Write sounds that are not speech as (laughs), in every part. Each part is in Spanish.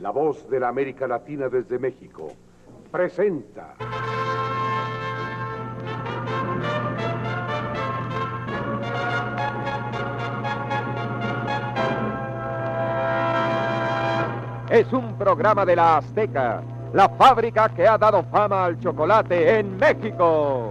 La voz de la América Latina desde México, presenta. Es un programa de la Azteca, la fábrica que ha dado fama al chocolate en México.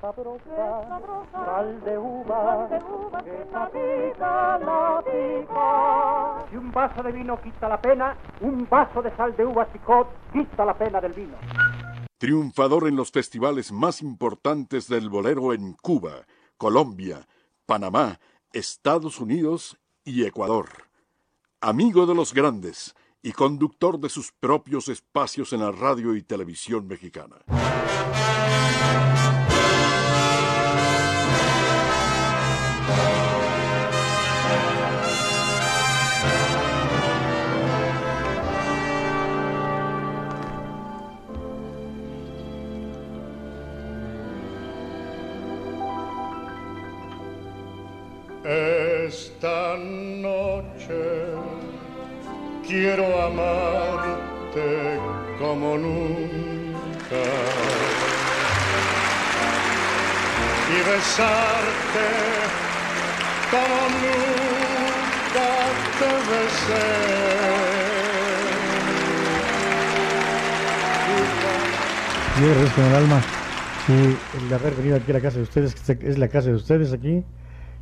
Sabrosa, sal de uva, que pica la pica. Si un vaso de vino quita la pena, un vaso de sal de uvas picot quita la pena del vino. Triunfador en los festivales más importantes del bolero en Cuba, Colombia, Panamá, Estados Unidos y Ecuador. Amigo de los grandes y conductor de sus propios espacios en la radio y televisión mexicana. Esta noche quiero amarte como nunca y besarte como nunca te besé. Yo agradezco en el alma sí, el haber venido aquí a la casa de ustedes, que es la casa de ustedes aquí.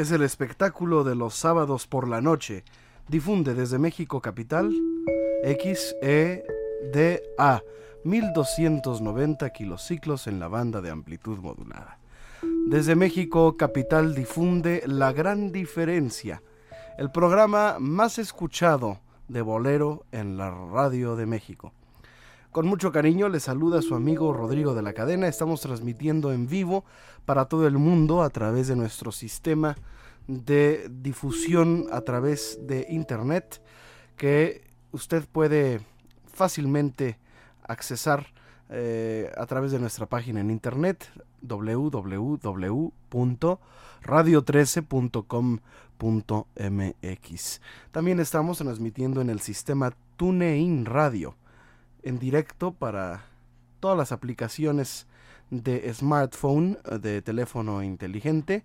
Es el espectáculo de los sábados por la noche. Difunde desde México Capital, XE DA, 1290 kilociclos en la banda de amplitud modulada. Desde México, Capital difunde La Gran Diferencia, el programa más escuchado de bolero en la radio de México. Con mucho cariño le saluda su amigo Rodrigo de la Cadena. Estamos transmitiendo en vivo para todo el mundo a través de nuestro sistema de difusión a través de internet que usted puede fácilmente accesar eh, a través de nuestra página en internet www.radio13.com.mx. También estamos transmitiendo en el sistema TuneIn Radio en directo para todas las aplicaciones de smartphone, de teléfono inteligente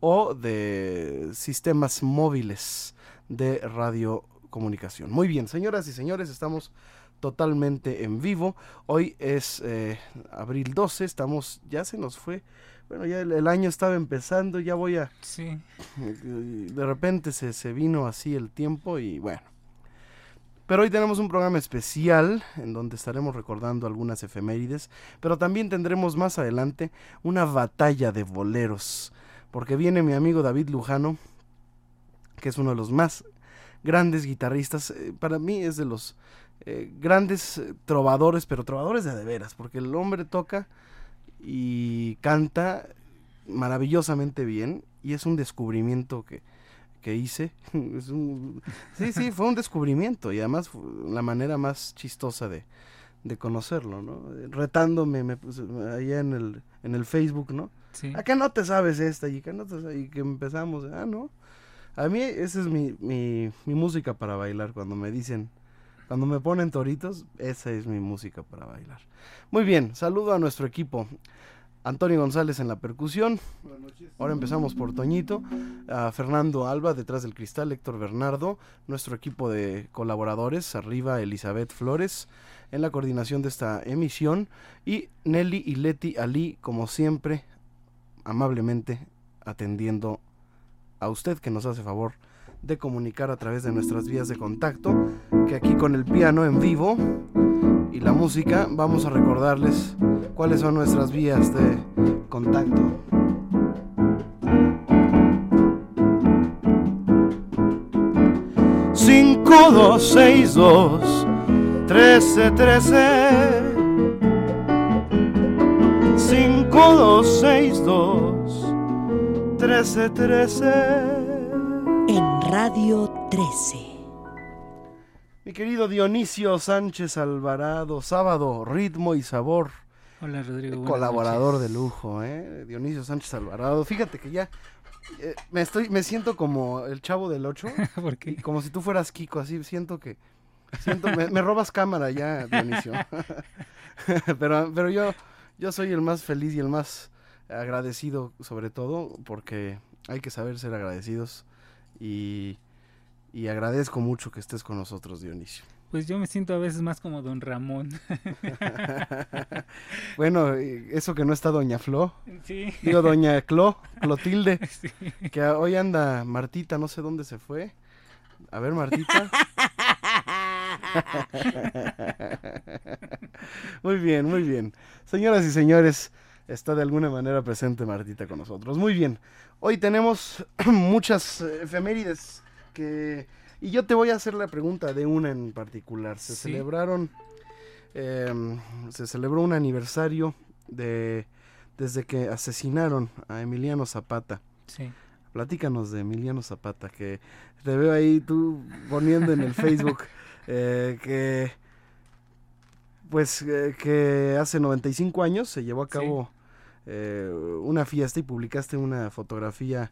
o de sistemas móviles de radiocomunicación. Muy bien, señoras y señores, estamos totalmente en vivo. Hoy es eh, abril 12, estamos, ya se nos fue. Bueno, ya el, año estaba empezando, ya voy a... Sí. (laughs) De repente se, se vino así el tiempo y bueno. Pero hoy tenemos un programa especial en donde estaremos recordando algunas efemérides, pero también tendremos más adelante una batalla de boleros, porque viene mi amigo David Lujano, que es uno de los más grandes guitarristas, eh, para mí es de los eh, grandes eh, trovadores, pero trovadores de de veras, porque el hombre toca y canta maravillosamente bien y es un descubrimiento que, que hice. (laughs) Es un, sí, sí, fue un descubrimiento y además fue la manera más chistosa de, de conocerlo, ¿no? Retándome me allá en el, en el Facebook, ¿no? Sí. ¿A qué no te sabes esta? Y que no te sabes? y que empezamos, ah, no. A mí esa es mi, mi, mi música para bailar cuando me dicen, cuando me ponen toritos, esa es mi música para bailar. Muy bien, saludo a nuestro equipo. Antonio González en la percusión. Ahora empezamos por Toñito. A Fernando Alba detrás del cristal. Héctor Bernardo. Nuestro equipo de colaboradores. Arriba Elizabeth Flores en la coordinación de esta emisión. Y Nelly y Leti Ali, como siempre, amablemente atendiendo a usted que nos hace favor de comunicar a través de nuestras vías de contacto. Que aquí con el piano en vivo y la música vamos a recordarles cuáles son nuestras vías de contacto. Cinco, dos, seis, dos, trece, trece. Cinco, dos, seis, dos, trece, trece. En Radio 13. Mi querido Dionisio Sánchez Alvarado, sábado, ritmo y sabor. Hola Rodrigo. buenas Colaborador noches. de lujo, ¿eh? Dionisio Sánchez Alvarado. Fíjate que ya eh, me estoy, me siento como el chavo del 8. (laughs) ¿Por qué? Como si tú fueras Kiko, así siento que. Siento, me, me robas cámara ya, Dionisio. (laughs) pero, pero yo, yo soy el más feliz y el más agradecido, sobre todo, porque hay que saber ser agradecidos. Y, y agradezco mucho que estés con nosotros, Dionisio. Pues yo me siento a veces más como don Ramón. (laughs) Bueno, eh, eso que no está Doña Flo. Sí. Digo, Doña Clo, Clotilde. (laughs) Sí. Que hoy anda Martita, no sé dónde se fue. A ver, Martita. (laughs) muy bien, muy bien. Señoras y señores, está de alguna manera presente Martita con nosotros. Muy bien. Hoy tenemos (clears throat) muchas eh, efemérides Y yo te voy a hacer la pregunta de una en particular. Se Sí. celebraron... em, se celebró un aniversario de desde que asesinaron a Emiliano Zapata. Sí. Platícanos de Emiliano Zapata, que te veo ahí tú poniendo en el (laughs) Facebook eh, que pues eh, que hace 95 años se llevó a cabo eh, una fiesta y publicaste una fotografía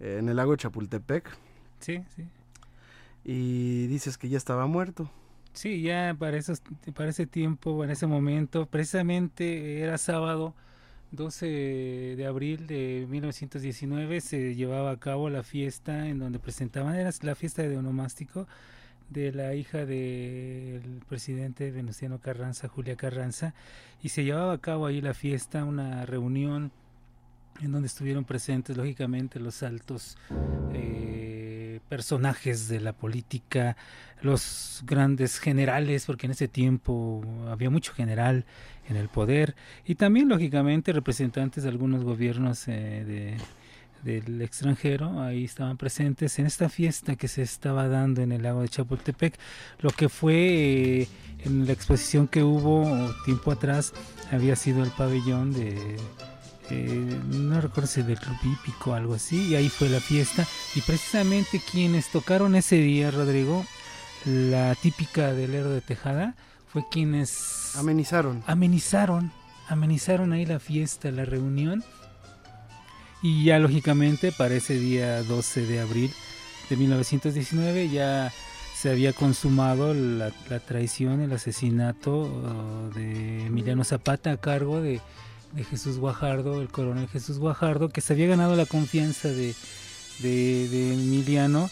en el lago Chapultepec Sí, sí. y dices que ya estaba muerto. Sí, ya para, esos, para ese tiempo, en ese momento, precisamente era sábado 12 de abril de 1919, se llevaba a cabo la fiesta en donde presentaban, era la fiesta de onomástico de la hija del presidente Venustiano Carranza, Julia Carranza, y se llevaba a cabo ahí la fiesta, una reunión en donde estuvieron presentes lógicamente los altos eh, personajes de la política, los grandes generales, porque en ese tiempo había mucho general en el poder, y también, lógicamente, representantes de algunos gobiernos eh, de, del extranjero, ahí estaban presentes en esta fiesta que se estaba dando en el lago de Chapultepec, lo que fue eh, en la exposición que hubo tiempo atrás, había sido el pabellón de eh, no recuerdo si del club hípico o algo así, y ahí fue la fiesta. Y precisamente quienes tocaron ese día, Rodrigo, la típica del Héroe de Tejada, fue quienes amenizaron. Amenizaron, amenizaron ahí la fiesta, la reunión. Y ya lógicamente para ese día 12 de abril de 1919 ya se había consumado la, la traición, el asesinato uh, de Emiliano Zapata a cargo de de Jesús Guajardo, el coronel Jesús Guajardo, que se había ganado la confianza de, de, Emiliano,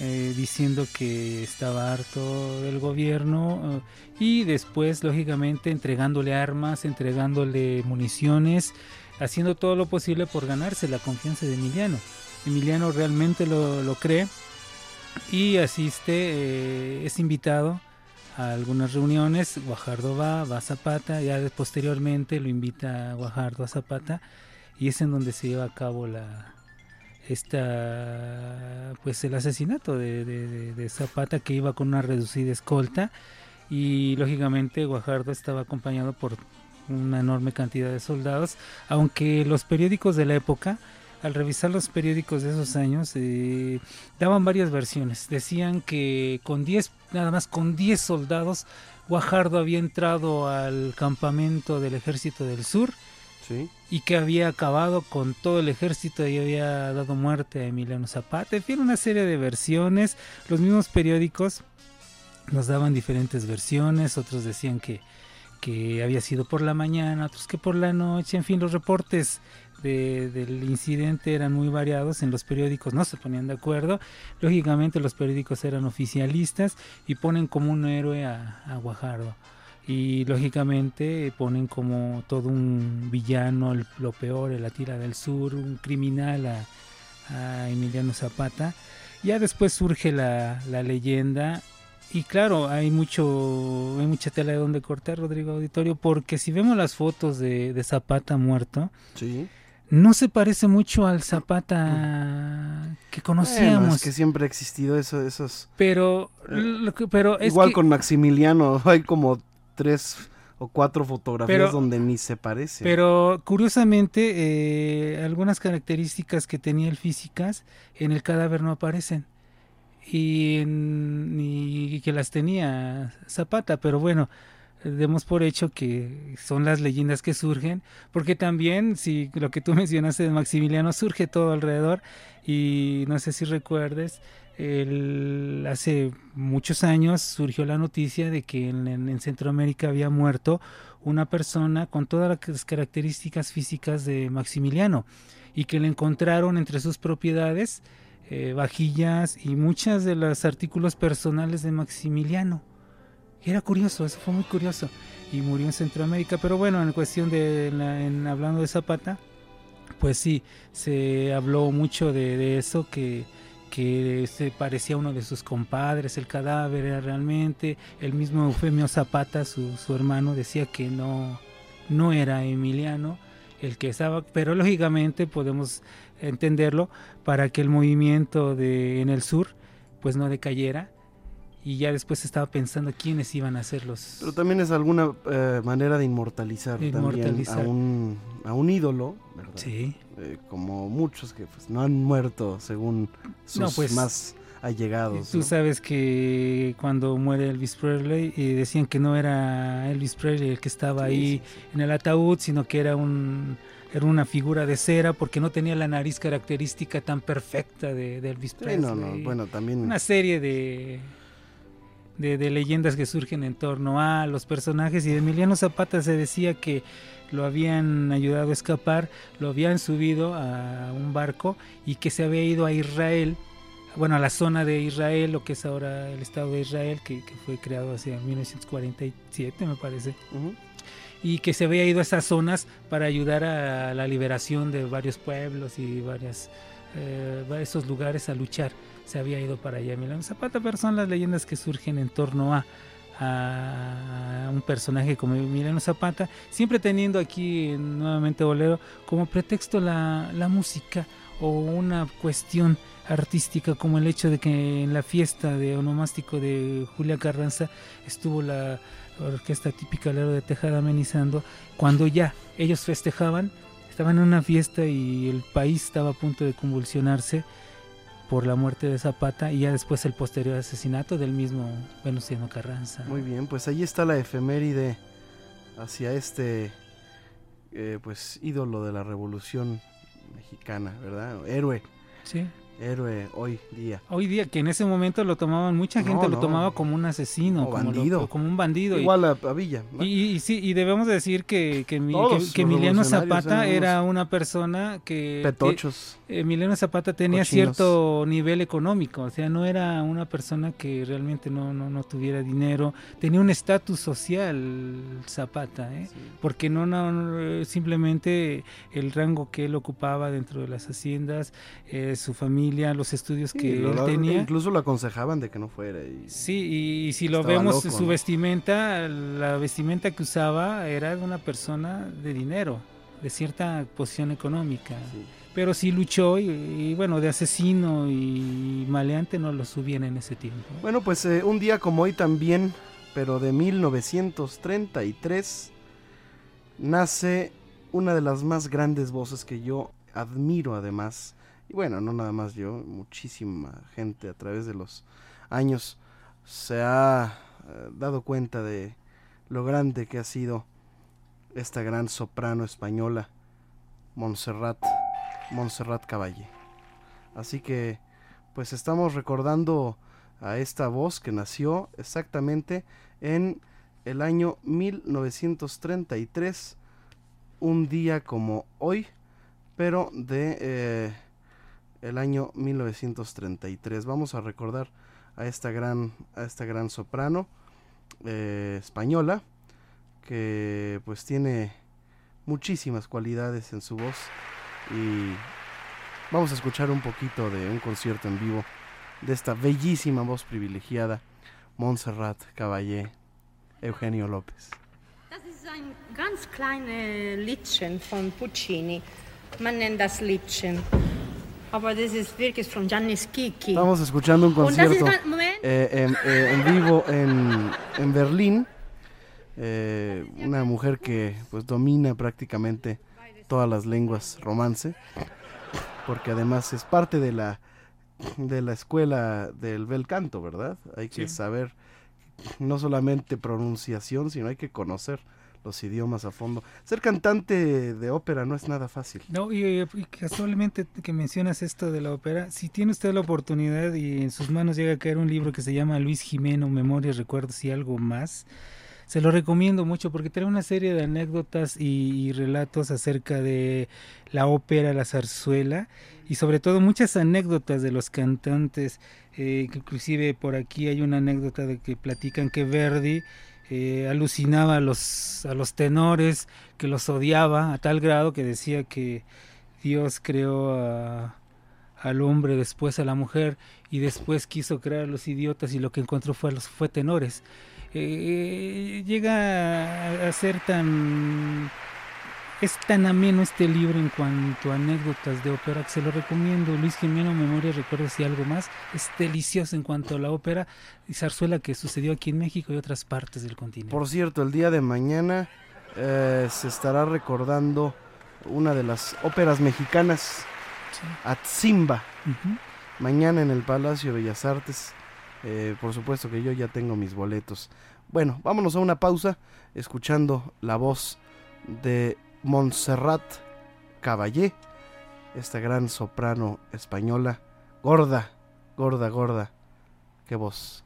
eh, diciendo que estaba harto del gobierno eh, y después, lógicamente, entregándole armas, entregándole municiones, haciendo todo lo posible por ganarse la confianza de Emiliano. Emiliano realmente lo, lo cree y asiste, eh, es invitado algunas reuniones, Guajardo va, va a Zapata, ya posteriormente lo invita a Guajardo a Zapata y es en donde se lleva a cabo la esta pues el asesinato de, Zapata que iba con una reducida escolta y lógicamente Guajardo estaba acompañado por una enorme cantidad de soldados, aunque los periódicos de la época al revisar los periódicos de esos años, eh, daban varias versiones. Decían que con 10, nada más con 10 soldados, Guajardo había entrado al campamento del ejército del sur y que había acabado con todo el ejército y había dado muerte a Emiliano Zapata. En fin, una serie de versiones. Los mismos periódicos nos daban diferentes versiones, otros decían que, que había sido por la mañana, otros que por la noche, en fin, los reportes del incidente eran muy variados, en los periódicos no se ponían de acuerdo, lógicamente los periódicos eran oficialistas y ponen como un héroe a, Guajardo y lógicamente ponen como todo un villano, lo peor, el Atira del Sur, un criminal a, Emiliano Zapata. Ya después surge la, leyenda y claro, hay mucho, hay mucha tela de donde cortar, Rodrigo Auditorio, porque si vemos las fotos de, de Zapata muerto, sí no se parece mucho al Zapata que conocíamos. es que siempre ha existido eso, esos. Pero, pero igual con Maximiliano (laughs) hay como tres o cuatro fotografías donde ni se parece. Pero curiosamente eh, algunas características que tenía el físicas en el cadáver no aparecen y, y que las tenía Zapata, pero bueno demos por hecho que son las leyendas que surgen, porque también, si lo que tú (laughs) mencionaste de Maximiliano surge todo alrededor, y no sé si recuerdes, hace muchos años surgió la noticia de que en, Centroamérica había muerto una persona con todas las características físicas de Maximiliano y que le encontraron entre sus propiedades eh, vajillas y muchos de los artículos personales de Maximiliano era curioso, eso fue muy curioso. Y murió en Centroamérica. Pero bueno, en cuestión de, en, hablando de Zapata, pues sí, se habló mucho de, eso, que, que se parecía uno de sus compadres, el cadáver era realmente, el mismo Eufemio Zapata, su, su hermano, decía que no, no era Emiliano el que estaba, pero lógicamente podemos entenderlo para que el movimiento de en el sur pues no decayera y ya después estaba pensando quiénes iban a ser los... Pero también es alguna eh, manera de inmortalizar, También a, un, a un ídolo, ¿verdad? Sí. Eh, como muchos que pues, no han muerto según sus pues, más allegados. Tú sabes que cuando muere Elvis Presley eh, decían que no era Elvis Presley el que estaba ahí en el ataúd, sino que era un era una figura de cera porque no tenía la nariz característica tan perfecta de, de Elvis Presley. no, no, bueno, también... Una serie de de, leyendas que surgen en torno a los personajes y de Emiliano Zapata se decía que lo habían ayudado a escapar, lo habían subido a un barco y que se había ido a Israel, bueno, a la zona de Israel, lo que es ahora el Estado de Israel, que, fue creado hacia 1947 me parece. Y que se había ido a esas zonas para ayudar a la liberación de varios pueblos y varias, eh, esos lugares a luchar se había ido para allá Emiliano Zapata, pero son las leyendas que surgen en torno a, un personaje como Emiliano Zapata, siempre teniendo aquí nuevamente Bolero como pretexto la, la música o una cuestión artística como el hecho de que en la fiesta de onomástico de Julia Carranza estuvo la orquesta típica Lero de Tejada amenizando, cuando ya ellos festejaban, estaban en una fiesta y el país estaba a punto de convulsionarse por la muerte de Zapata y ya después el posterior asesinato del mismo Venustiano Carranza. Muy bien, pues ahí está la efeméride hacia este eh, pues ídolo de la revolución mexicana, ¿verdad? Héroe. Sí. Héroe hoy día. Hoy día, que en ese momento lo tomaban, mucha No, gente lo no. tomaba como un asesino, como, lo- bandido. como un bandido. Igual a, a Villa. ¿no? Y, y sí, y debemos decir que, que, Emiliano Zapata era una persona que... petochos. Emiliano Zapata tenía Cochinos. cierto nivel económico, o sea, no era una persona que realmente no, no, no tuviera dinero, tenía un estatus social Zapata, ¿eh? porque no, no, no, simplemente el rango que él ocupaba dentro de las haciendas, eh, su familia, los estudios Sí, que lo- él tenía. Incluso lo aconsejaban de que no fuera. Y Sí, y, si lo vemos, loco, su ¿no? vestimenta, la vestimenta que usaba era de una persona de dinero, de cierta posición económica. Pero sí luchó y, y, bueno, de asesino y maleante no lo subían en ese tiempo. Bueno, pues eh, un día como hoy también, pero de 1933, nace una de las más grandes voces que yo admiro además. Y bueno, no nada más yo, muchísima gente a través de los años se ha eh, dado cuenta de lo grande que ha sido esta gran soprano española, Montserrat, Montserrat Caballé. Así que, pues estamos recordando a esta voz que nació exactamente en el año 1933, un día como hoy, pero de eh, el año 1933. Vamos a recordar a esta gran, a esta gran soprano eh, española que pues tiene muchísimas cualidades en su voz y vamos a escuchar un poquito de un concierto en vivo de esta bellísima voz privilegiada Montserrat Caballé Eugenio López Puccini. Estamos escuchando un concierto eh, en, eh, en vivo en, en Berlín. Eh, una mujer que pues domina prácticamente todas las lenguas romance, porque además es parte de la de la escuela del bel canto, ¿verdad? Hay que Sí. saber no solamente pronunciación, sino hay que conocer los idiomas a fondo. Ser cantante de ópera no es nada fácil. No, y, y casualmente que mencionas esto de la ópera, si tiene usted la oportunidad y en sus manos llega a caer un libro que se llama Luis Jimeno, Memorias, Recuerdos y algo más, se lo recomiendo mucho porque trae una serie de anécdotas y, y relatos acerca de la ópera, la zarzuela y sobre todo muchas anécdotas de los cantantes. eh, inclusive por aquí hay una anécdota de que platican que Verdi eh, alucinaba a los, a los tenores, que los odiaba a tal grado que decía que Dios creó a- al hombre, después a la mujer y después quiso crear a los idiotas y lo que encontró fue los fue tenores. Eh, llega a, a ser tan es tan ameno este libro en cuanto a anécdotas de ópera que se lo recomiendo. Luis Jimeno, Memorias, Recuerdos y algo más. Es delicioso en cuanto a la ópera y zarzuela que sucedió aquí en México y otras partes del continente. Por cierto, el día de mañana eh, se estará recordando una de las óperas mexicanas, Atzimba. Mañana en el Palacio de Bellas Artes. Eh, por supuesto que yo ya tengo mis boletos. Bueno, vámonos a una pausa escuchando la voz de Montserrat Caballé, esta gran soprano española, gorda, gorda, gorda. Qué voz.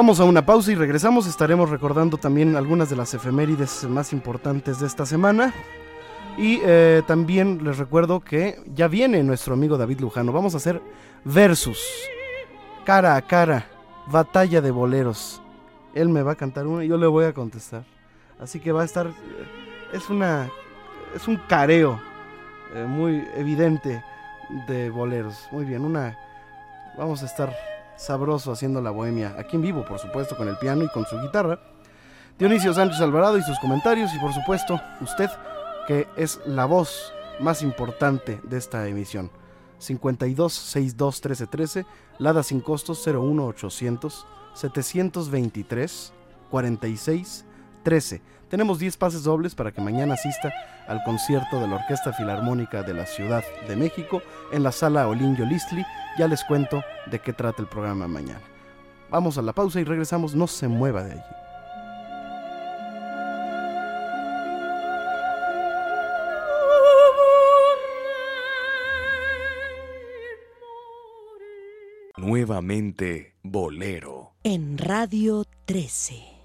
Vamos a una pausa y regresamos. Estaremos recordando también algunas de las efemérides más importantes de esta semana. Y eh, también les recuerdo que ya viene nuestro amigo David Lujano. Vamos a hacer versus, cara a cara, batalla de boleros. Él me va a cantar una y yo le voy a contestar. Así que va a estar. eh, Es una. Es un careo eh, muy evidente de boleros. Muy bien, una. Vamos a estar sabroso haciendo la bohemia. Aquí en vivo, por supuesto, con el piano y con su guitarra. Dionisio Sánchez Alvarado y sus comentarios. Y por supuesto, usted, que es la voz más importante de esta emisión. 52 62 13 13, Lada sin costos 01 800 723 46 13. Tenemos 10 pases dobles para que mañana asista al concierto de la Orquesta Filarmónica de la Ciudad de México en la sala Olinjo Listli. Ya les cuento de qué trata el programa mañana. Vamos a la pausa y regresamos. No se mueva de allí. Nuevamente, Bolero. En Radio 13.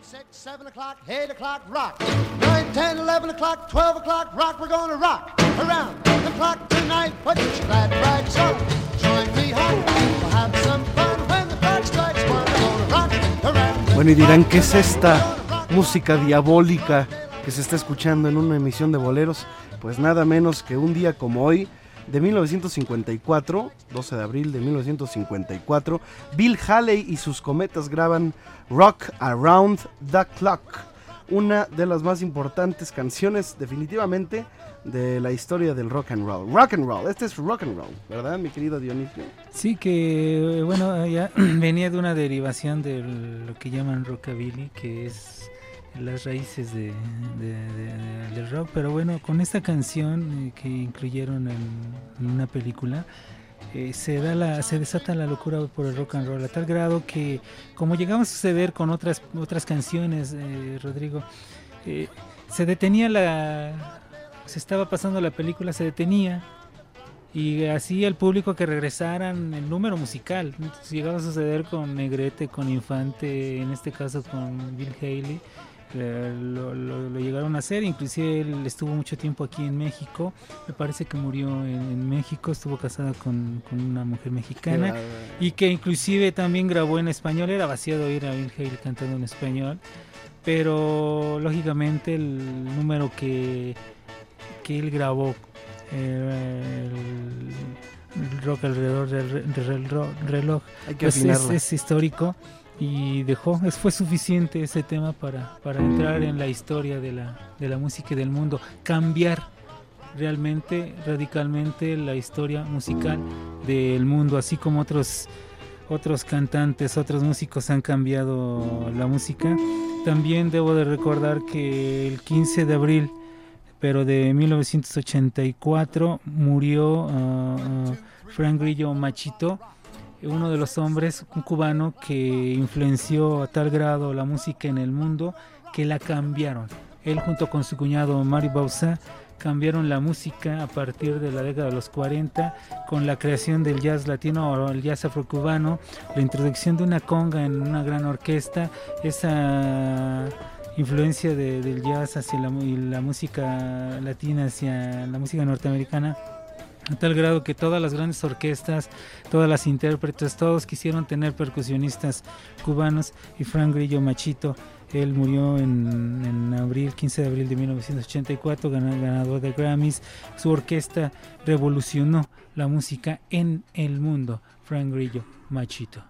Five, six, seven o'clock, eight o'clock, rock. Nine, ten, eleven o'clock, twelve o'clock, rock. We're gonna rock around the clock tonight. Put your glad rags on. Join me home. We'll have some fun when the clock strikes one. We're gonna rock around. Bueno, y dirán, ¿qué es esta música diabólica que se está escuchando en una emisión de boleros? Pues nada menos que un día como hoy, de 1954, 12 de abril de 1954, Bill Haley y sus cometas graban Rock Around the Clock, una de las más importantes canciones definitivamente de la historia del rock and roll. Rock and roll, este es rock and roll, ¿verdad, mi querido Dionisio? Sí, que bueno, ya (clears throat) venía de una derivación de lo que llaman rockabilly, que es las raíces de, de- de- del rock, pero bueno, con esta canción eh, que incluyeron en, en una película, eh, se da la, se desata la locura por el rock and roll a tal grado que, como llegaba a suceder con otras otras canciones, eh, Rodrigo, eh, se detenía la, se estaba pasando la película, se detenía y así el público que regresaran el número musical. Entonces, llegaba a suceder con Negrete, con Infante, en este caso con Bill Haley. Eh, Lo, lo- lo llegaron a hacer, inclusive él estuvo mucho tiempo aquí en México, me parece que murió en, en México, estuvo casada con, con una mujer mexicana y que inclusive también grabó en español, era vaciado oír a Bill Haley cantando en español, pero lógicamente el número que, que él grabó eh, el, el rock alrededor del, del reloj, reloj, pues es, es histórico y dejó, fue suficiente ese tema para, para entrar en la historia de la, de la música y del mundo, cambiar realmente, radicalmente la historia musical del mundo, así como otros otros cantantes, otros músicos han cambiado la música. También debo de recordar que el 15 de abril, pero de 1984, murió ah, Frank Grillo Machito, uno de los hombres, un cubano que influenció a tal grado la música en el mundo que la cambiaron. Él junto con su cuñado Mario Bausa cambiaron la música a partir de la década de los 40 con la creación del jazz latino o el jazz afrocubano, la introducción de una conga en una gran orquesta, esa influencia de- del jazz hacia la, y la música latina hacia la música norteamericana a tal grado que todas las grandes orquestas, todas las intérpretes, todos quisieron tener percusionistas cubanos y Frank Grillo Machito, él murió en, en abril, 15 de abril de 1984, gana- ganador de Grammys, su orquesta revolucionó la música en el mundo, Frank Grillo Machito.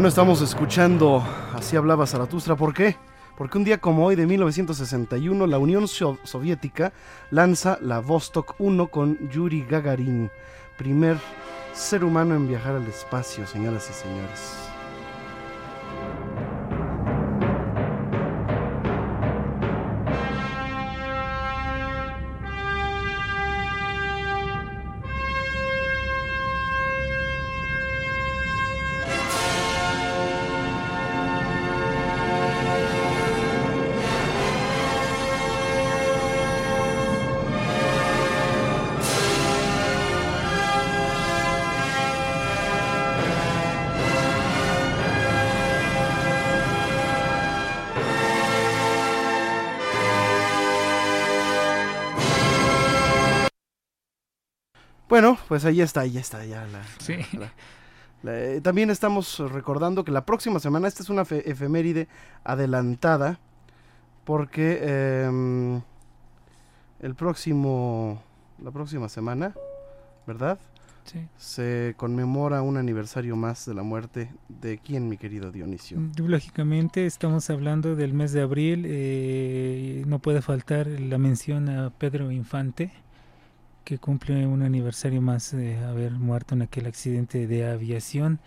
Bueno, estamos escuchando Así hablaba Zaratustra. ¿Por qué? Porque un día como hoy de 1961 la Unión So- Soviética lanza la Vostok 1 con Yuri Gagarin, primer ser humano en viajar al espacio, señoras y señores. Bueno, pues ahí está, ahí está ya la... Sí. la- la- eh, también estamos recordando que la próxima semana, esta es una fe- efeméride adelantada, porque em, el próximo, la próxima semana, ¿verdad? Sí. Se conmemora un aniversario más de la muerte de quién, mi querido Dionisio. Lógicamente estamos hablando del mes de abril, eh, no puede faltar la mención a Pedro Infante, que cumple un aniversario más de haber muerto en aquel accidente de aviación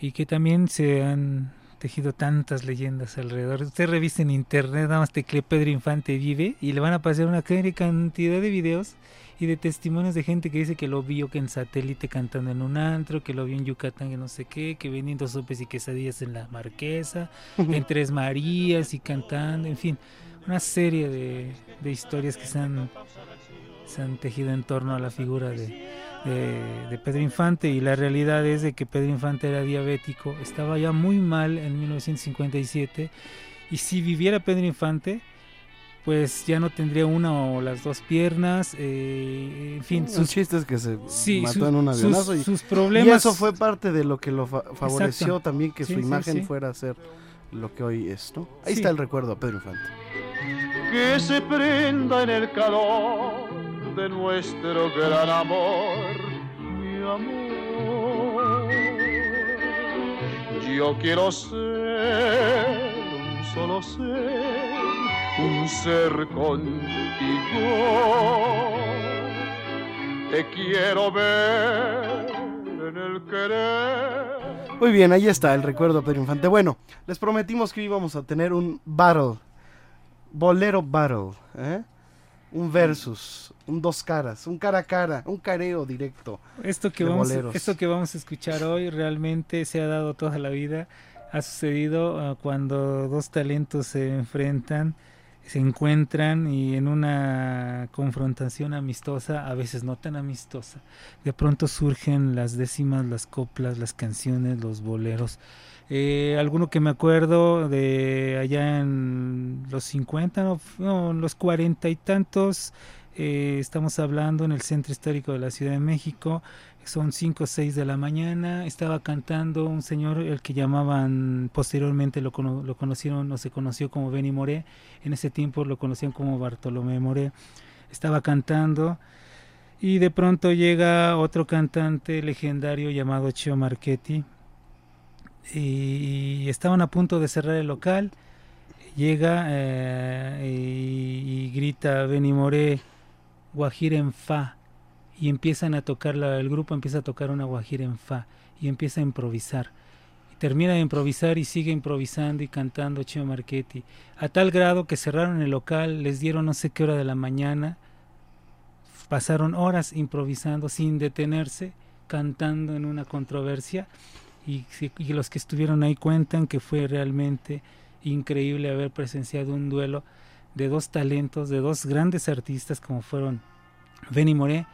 y que también se han tejido tantas leyendas alrededor. Usted revisa en internet, nada más teclee Pedro Infante vive y le van a aparecer una cantidad de videos y de testimonios de gente que dice que lo vio que en satélite cantando en un antro, que lo vio en Yucatán, que no sé qué, que vendiendo sopes y quesadillas en la Marquesa, en Tres Marías y cantando, en fin, una serie de, de historias que se han, se han tejido en torno a la figura de, de, de Pedro Infante y la realidad es de que Pedro Infante era diabético, estaba ya muy mal en 1957 y si viviera Pedro Infante, pues ya no tendría una o las dos piernas, eh, en fin, El chiste es que se sí, mató sus- en un sus- avionazo y, sus y problemas eso fue parte de lo que lo fa- favoreció Exacto. también que Sí, su sí, imagen sí. fuera a ser lo que hoy es, ¿no? Ahí Sí. está el recuerdo a Pedro Infante. que se prenda en el calor de nuestro gran amor, mi amor. Yo quiero ser un solo ser, un ser contigo. Te quiero ver en el querer. Muy bien, ahí está el recuerdo Pedro Infante. Bueno, les prometimos que íbamos a tener un battle, bolero battle, ¿eh? Un versus, un dos caras, un cara a cara, un careo directo. Esto que, vamos, boleros. esto que vamos a escuchar hoy realmente se ha dado toda la vida. Ha sucedido ah, cuando dos talentos se enfrentan, se encuentran y en una confrontación amistosa, a veces no tan amistosa, de pronto surgen las décimas, las coplas, las canciones, los boleros. Eh, alguno que me acuerdo de allá en los 50, no, no, los 40 y tantos, eh, estamos hablando en el centro histórico de la Ciudad de México, son 5 o 6 de la mañana, estaba cantando un señor, el que llamaban, posteriormente lo, cono- lo conocieron o se conoció como Benny Moré, en ese tiempo lo conocían como Bartolomé Moré, estaba cantando y de pronto llega otro cantante legendario llamado Chio Marchetti y estaban a punto de cerrar el local, llega eh, y, y grita Benny Moré, Guajira en Fa, y empiezan a tocar, la- el grupo empieza a tocar una Guajira en Fa, y empieza a improvisar. Y termina de improvisar y sigue improvisando y cantando Chio Marchetti, a tal grado que cerraron el local, les dieron no sé qué hora de la mañana, pasaron horas improvisando sin detenerse, cantando en una controversia, y, y los que estuvieron ahí cuentan que fue realmente increíble haber presenciado un duelo de dos talentos, de dos grandes artistas como fueron Benny Moré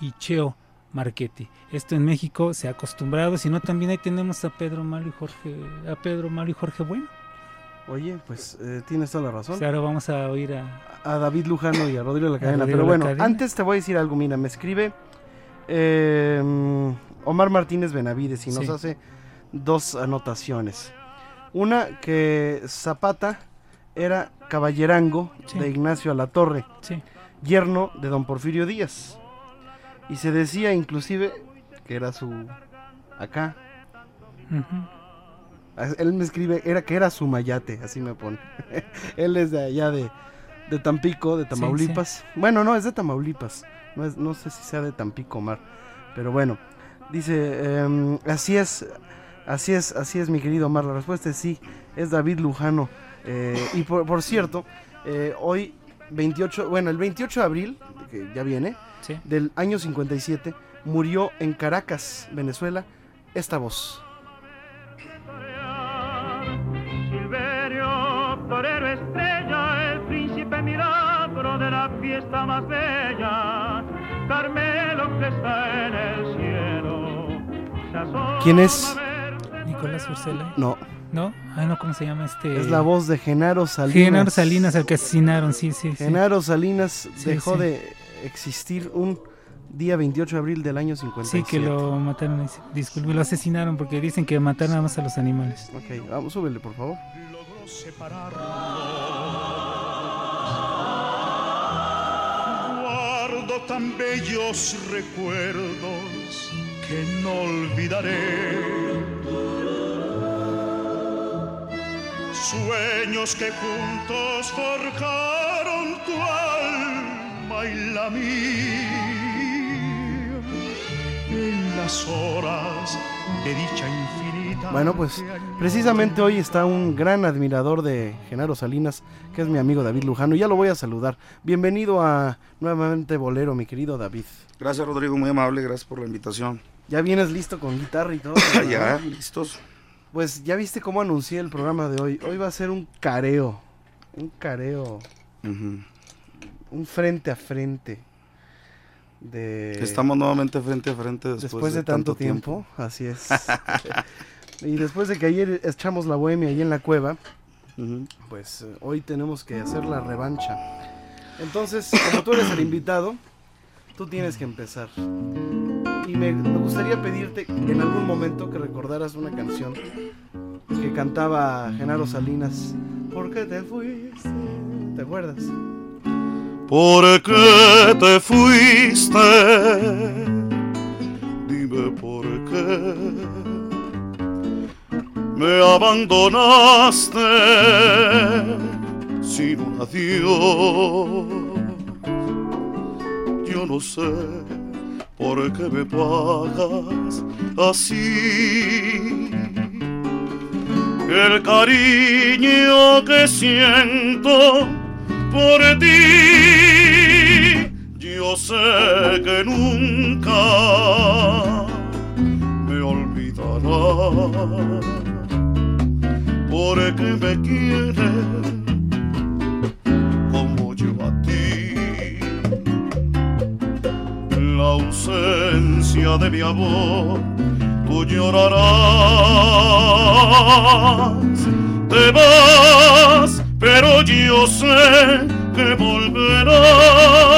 y Cheo Marchetti. Esto en México se ha acostumbrado, si no también ahí tenemos a Pedro Malo y Jorge, a Pedro Malo y Jorge Bueno. Oye, pues eh, tienes toda la razón. O sea, ahora vamos a oír a, a David Lujano y a Rodrigo La Cadena. Rodrigo Pero bueno, Cadena. antes te voy a decir algo, mira, me escribe eh, Omar Martínez Benavides y nos Sí. hace dos anotaciones. Una que Zapata era caballerango Sí. de Ignacio Alatorre, Sí. yerno de don Porfirio Díaz. Y se decía inclusive que era su acá. Él me escribe, era que era su mayate, así me pone. (laughs) Él es de allá de, de Tampico, de Tamaulipas. Bueno, no, es de Tamaulipas. No, es, no sé si sea de Tampico, Mar. Pero bueno, dice, em, así es, así es, así es, mi querido Omar. La respuesta es sí, es David Lujano. Eh, y por, por cierto, eh, hoy 28, bueno, el 28 de abril, que ya viene, Sí. del año 57, murió en Caracas, Venezuela, esta voz. Silverio, torero estrella, el príncipe milagro de la fiesta más bella. Carmelo que está en el cielo. ¿Quién es? Nicolás Ursela. No, ¿No? Ay, no, ¿cómo se llama este? es la voz de Genaro Salinas. Genaro Salinas, al que asinaron, sí, sí. sí. Genaro Salinas Sí, dejó sí. de existir un día 28 de abril del año Sí, 57. que lo mataron, disculpe, lo asesinaron porque dicen que mataron nada más a los animales. Ok, vamos, súbele, por favor. Guardo tan bellos recuerdos que no olvidaré. Sueños que juntos forjaron tu alma y la mía. En las horas de dicha infinita. Bueno, pues precisamente hoy está un gran admirador de Genaro Salinas, que es mi amigo David Lujano. Ya lo voy a saludar. Bienvenido a nuevamente Bolero, mi querido David. Gracias Rodrigo, muy amable, gracias por la invitación. Ya vienes listo con guitarra y todo. (coughs) ya, ¿verdad? listos. Pues ya viste cómo anuncié el programa de hoy. Hoy va a ser un careo. Un careo. Un frente a frente. De... Estamos nuevamente frente a frente después, Después de, tanto, tiempo. así es. (laughs) y después de que ayer echamos la bohemia ahí en la cueva, pues eh, hoy tenemos que hacer la revancha. Entonces, como tú eres el invitado, tú tienes que empezar. Y me, me gustaría pedirte en algún momento que recordaras una canción que cantaba Genaro Salinas. ¿Por qué te fuiste? ¿Te acuerdas? ¿Por qué te fuiste? Dime por qué me abandonaste sin un adiós. Yo no sé por qué me pagas así. El cariño que siento por ti. Yo sé que nunca me olvidarás porque me quieres La ausencia de mi amor, tú llorarás, te vas, pero yo sé que volverás.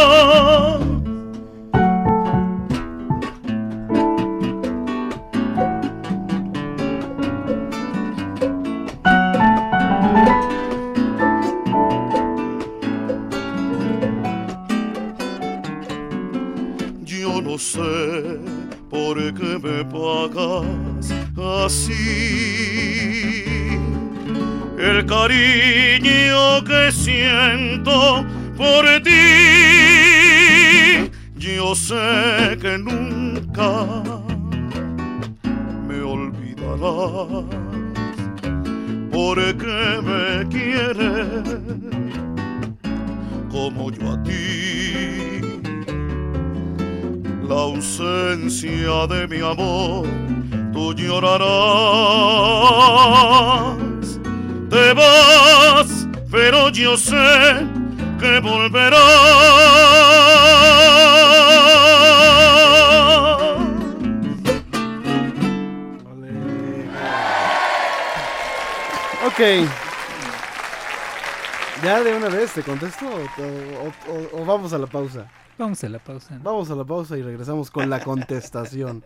O, o- o- o vamos a la pausa? Vamos a la pausa. Vamos a la pausa y regresamos con la contestación.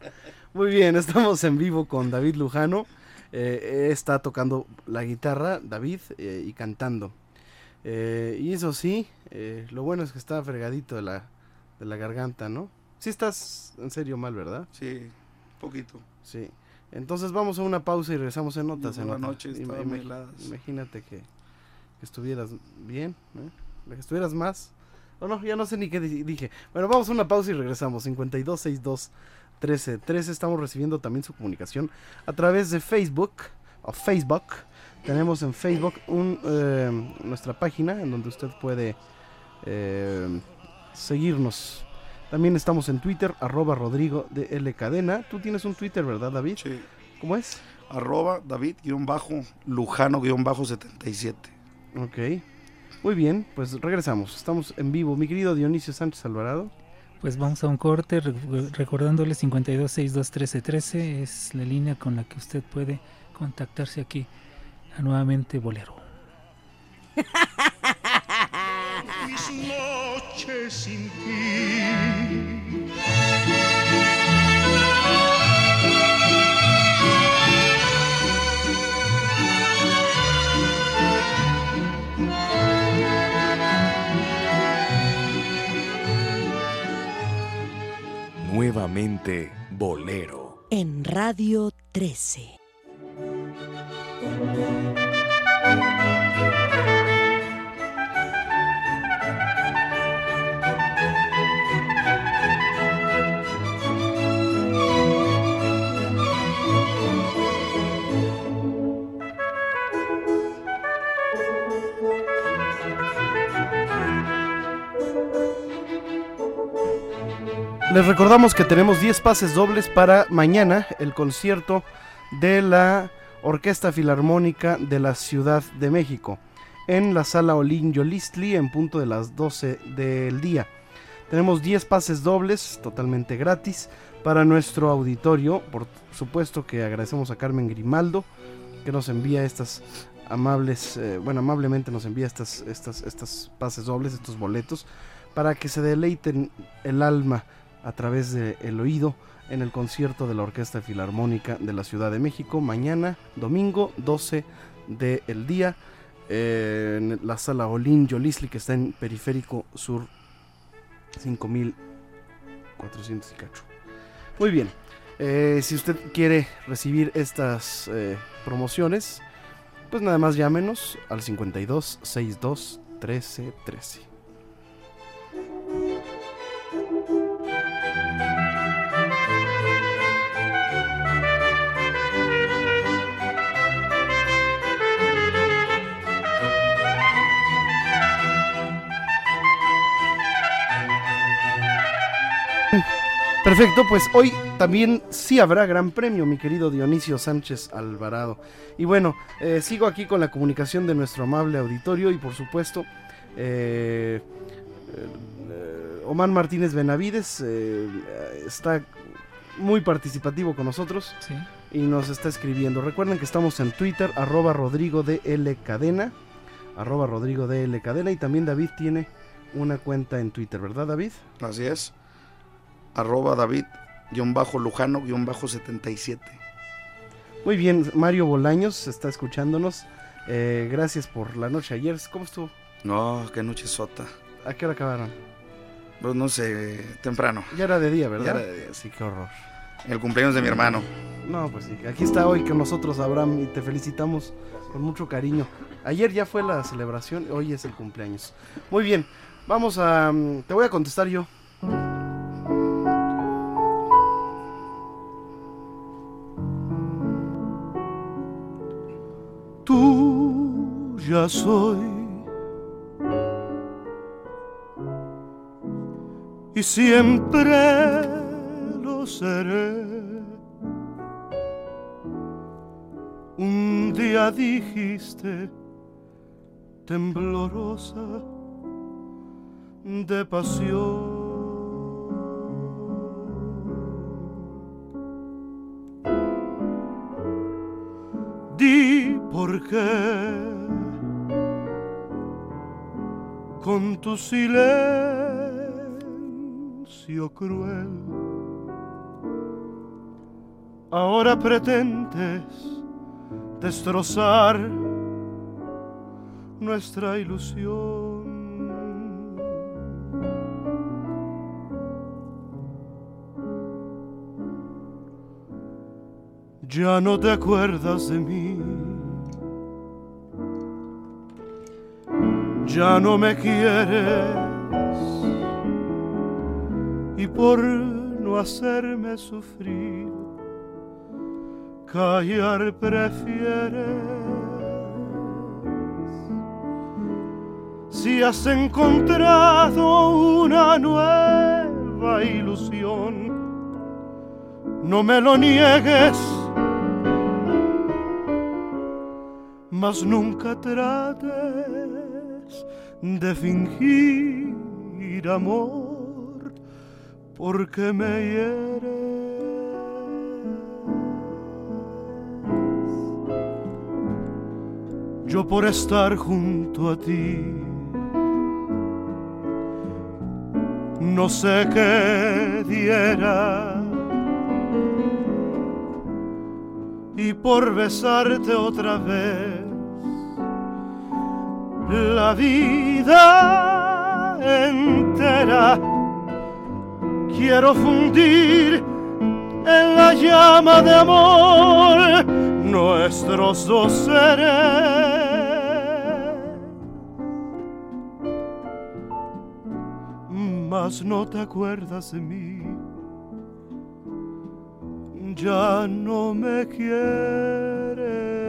Muy bien, estamos en vivo con David Lujano. Eh, está tocando la guitarra, David, eh, y cantando. Eh, y eso sí, eh, lo bueno es que está fregadito de la, de la garganta, ¿no? Sí estás en serio mal, ¿verdad? Sí, poquito. Sí. Entonces vamos a una pausa y regresamos en notas. En la noche. Imagínate que, que estuvieras bien, ¿eh? Que estuvieras más. O no, ya no sé ni qué di- dije. Bueno, vamos a una pausa y regresamos. 5262 13 13. Estamos recibiendo también su comunicación a través de Facebook o Facebook. Tenemos en Facebook un, eh, nuestra página en donde usted puede eh, seguirnos. También estamos en Twitter, arroba Rodrigo de L Cadena. Tú tienes un Twitter, ¿verdad, David? Sí. ¿Cómo es? Arroba David-Lujano-77. Ok. Muy bien, pues regresamos. Estamos en vivo. Mi querido Dionisio Sánchez Alvarado. Pues vamos a un corte re- recordándole 52621313 es la línea con la que usted puede contactarse aquí a nuevamente Bolero. (laughs) Mis noches sin ti Nuevamente Bolero. En Radio 13. Les recordamos que tenemos 10 pases dobles para mañana, el concierto de la Orquesta Filarmónica de la Ciudad de México, en la sala Olin Yolistli en punto de las 12 del día. Tenemos 10 pases dobles, totalmente gratis, para nuestro auditorio. Por supuesto que agradecemos a Carmen Grimaldo, que nos envía estas amables, eh, bueno, amablemente nos envía estas, estas, estas pases dobles, estos boletos, para que se deleiten el alma a través del oído en el concierto de la Orquesta Filarmónica de la Ciudad de México mañana, domingo 12 del día, en la sala Olin Yolisli que está en Periférico Sur 5400 y cacho. Muy bien, eh, si usted quiere recibir estas eh, promociones, pues nada más llámenos al 52 62 13 13. Perfecto, pues hoy también sí habrá gran premio, mi querido Dionisio Sánchez Alvarado. Y bueno, eh, sigo aquí con la comunicación de nuestro amable auditorio y por supuesto, eh, eh, Omar Martínez Benavides eh, está muy participativo con nosotros y nos está escribiendo. Recuerden que estamos en Twitter, arroba Rodrigo de L Cadena, arroba Rodrigo de L Cadena y también David tiene una cuenta en Twitter, ¿verdad David? Así es. Arroba David, guion bajo Lujano, guion bajo 77. Muy bien, Mario Bolaños está escuchándonos. Eh, gracias por la noche ayer. ¿Cómo estuvo? No, qué noche sota. ¿A qué hora acabaron? Pues no sé, temprano. Ya era de día, ¿verdad? Ya era de día. Sí, qué horror. El cumpleaños de mi hermano. No, pues sí. Aquí está hoy con nosotros Abraham y te felicitamos con mucho cariño. Ayer ya fue la celebración, hoy es el cumpleaños. Muy bien, vamos a... mm, Te voy a contestar yo. Ya soy. Y siempre lo seré. Un día dijiste, temblorosa de pasión. Di por qué con tu silencio cruel. Ahora pretendes destrozar nuestra ilusión. Ya no te acuerdas de mí. Ya no me quieres. Y por no hacerme sufrir, callar prefieres. Si has encontrado una nueva ilusión, no me lo niegues, mas nunca trates de fingir amor, porque me hieres. Yo por estar junto a ti, no sé qué diera. Y por besarte otra vez, la vida entera quiero fundir en la llama de amor nuestros dos seres. Mas no te acuerdas de mí, ya no me quieres.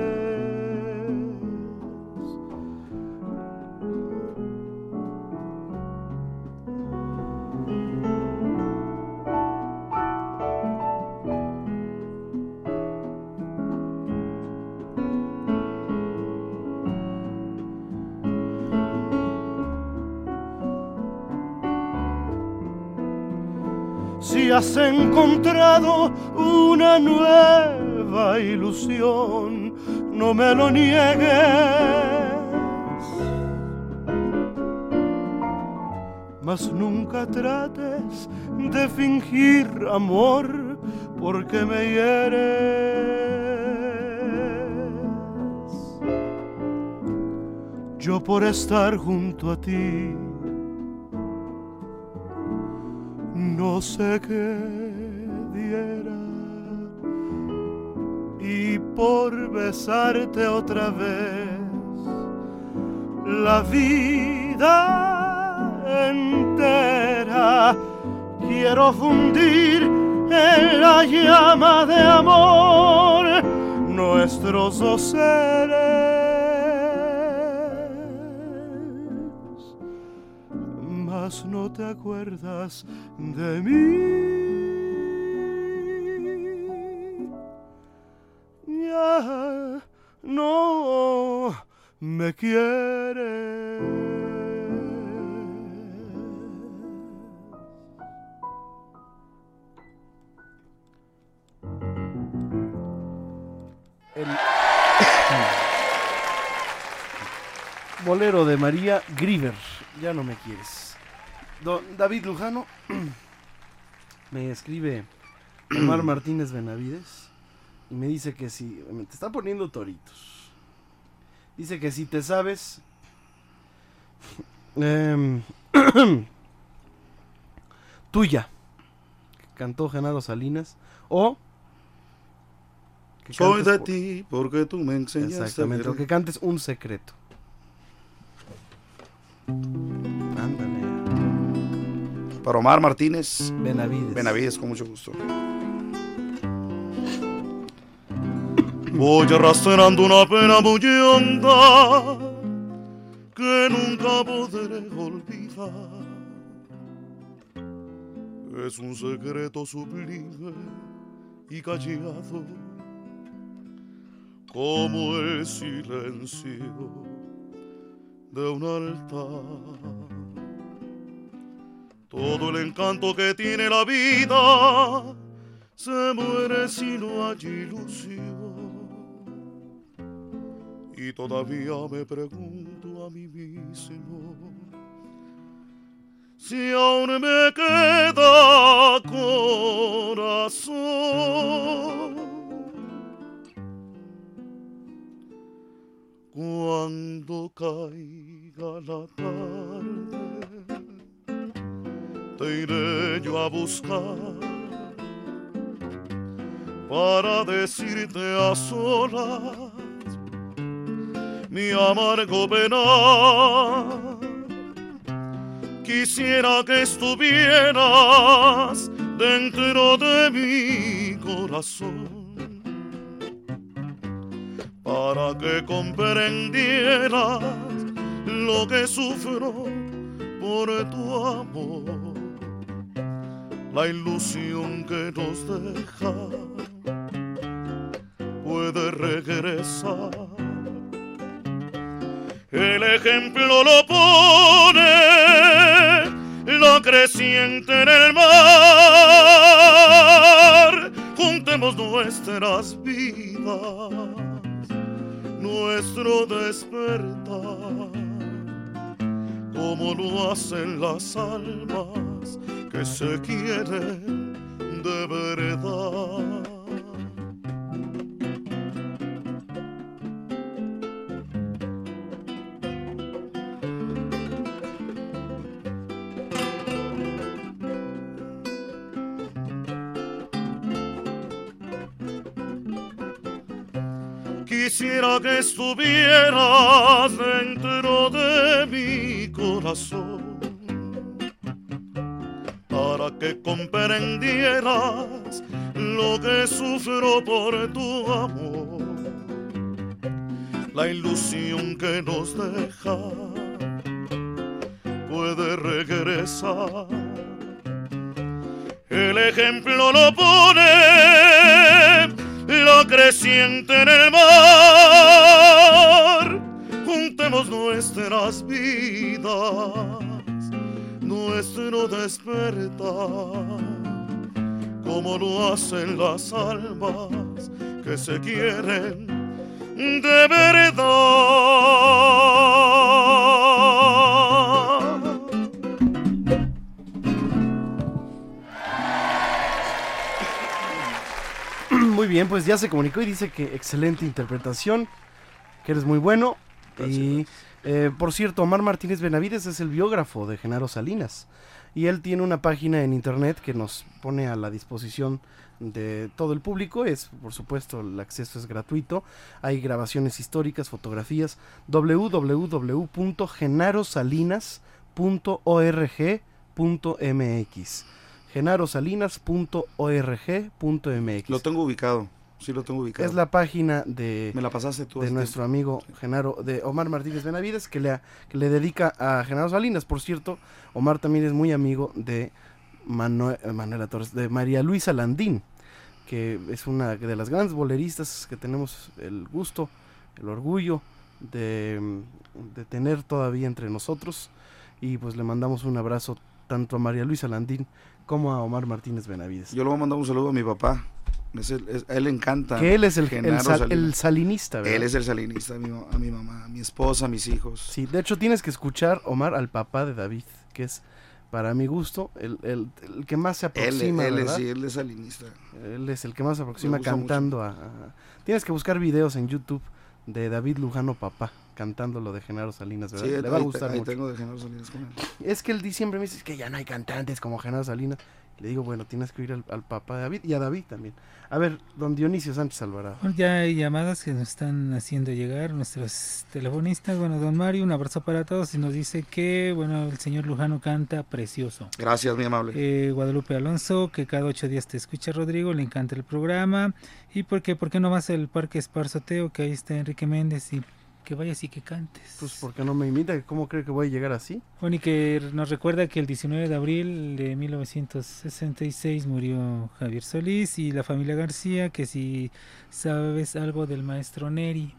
Has encontrado una nueva ilusión, no me lo niegues. Mas nunca trates de fingir amor porque me hieres. Yo por estar junto a ti no sé qué diera. Y por besarte otra vez la vida entera quiero fundir en la llama de amor nuestros dos seres no te acuerdas de mí. Ya no me quieres. El (coughs) bolero de María Griever, ya no me quieres. Don David Lujano (clears throat) me escribe Omar Martínez Benavides y me dice que si me te está poniendo toritos. Dice que si te sabes (laughs) em, (clears throat) tuya que cantó Genaro Salinas o que Soy de por- ti porque tú me enseñaste. a Exactamente, o que cantes un secreto. Para Omar Martínez. Benavides. Benavides, con mucho gusto. Voy arrastrando una pena muy honda que nunca podré olvidar. Es un secreto sublime y callado como el silencio de un altar. Todo el encanto que tiene la vida se muere si no hay ilusión. Y todavía me pregunto a mí mismo si aún me queda corazón. Cuando caiga la tarde, te iré yo a buscar para decirte a solas mi amargo penar. Quisiera que estuvieras dentro de mi corazón para que comprendieras lo que sufro por tu amor, la ilusión que nos deja puede regresar. El ejemplo lo pone la creciente en el mar. Juntemos nuestras vidas, nuestro despertar, como lo hacen las almas que se quieren de verdad. Quisiera que estuvieras dentro de corazón para que comprendieras lo que sufro por tu amor. La ilusión que nos deja puede regresar. El ejemplo lo pone la creciente en el mar. Nuestras vidas, nuestro despertar, como lo hacen las almas que se quieren de verdad. Muy bien, pues ya se comunicó y dice que excelente interpretación, que eres muy bueno. Y eh, por cierto, Omar Martínez Benavides es el biógrafo de Genaro Salinas. Y él tiene una página en internet que nos pone a la disposición de todo el público. Es, por supuesto, el acceso es gratuito. Hay grabaciones históricas, fotografías. www.genarosalinas.org.mx genarosalinas.org.mx Lo tengo ubicado. Sí, lo tengo ubicado. es la página de, Me la pasaste tú. de este. nuestro amigo Genaro, de Omar Martínez Benavides, que le, que le dedica a Genaro Salinas. Por cierto, Omar también es muy amigo de Manue- eh, Manuela Torres, de María Luisa Landín, que es una de las grandes boleristas que tenemos el gusto, el orgullo de, de tener todavía entre nosotros. Y pues le mandamos un abrazo tanto a María Luisa Landín como a Omar Martínez Benavides. Yo le voy a mandar un saludo a mi papá. Es el- es- a él le encanta. Que él es el, el sal- el salinista, ¿verdad? Él es el salinista, a mi, a mi mamá, a mi esposa, a mis hijos. Sí, de hecho tienes que escuchar, Omar, al papá de David, que es, para mi gusto, el, el- que más se aproxima, él es, él es salinista. Él es el que más se aproxima cantando a, a- Tienes que buscar videos en YouTube de David Lujano Papá, cantando lo de Genaro Salinas, ¿verdad? Sí, Le va a gustar ahí mucho. tengo de Genaro Salinas con él. Es que él siempre me dice "Es que ya no hay cantantes como Genaro Salinas. Le digo, bueno, tienes que ir al, al papá de David y a David también. A ver, don Dionisio Sánchez Alvarado. Ya hay llamadas que nos están haciendo llegar nuestros telefonistas. Bueno, don Mario, un abrazo para todos y nos dice que, bueno, el señor Lujano canta precioso. Gracias, mi amable. Eh, Guadalupe Alonso, que cada ocho días te escucha Rodrigo, le encanta el programa. Y porque, ¿por qué no vas al Parque Esparzoteo, que ahí está Enrique Méndez, y que vayas y que cantes? Pues porque no me imita, ¿cómo cree que voy a llegar así? Bueno, y que nos recuerda que el 19 de abril de 1966 murió Javier Solís y la familia García, que si sabes algo del maestro Neri,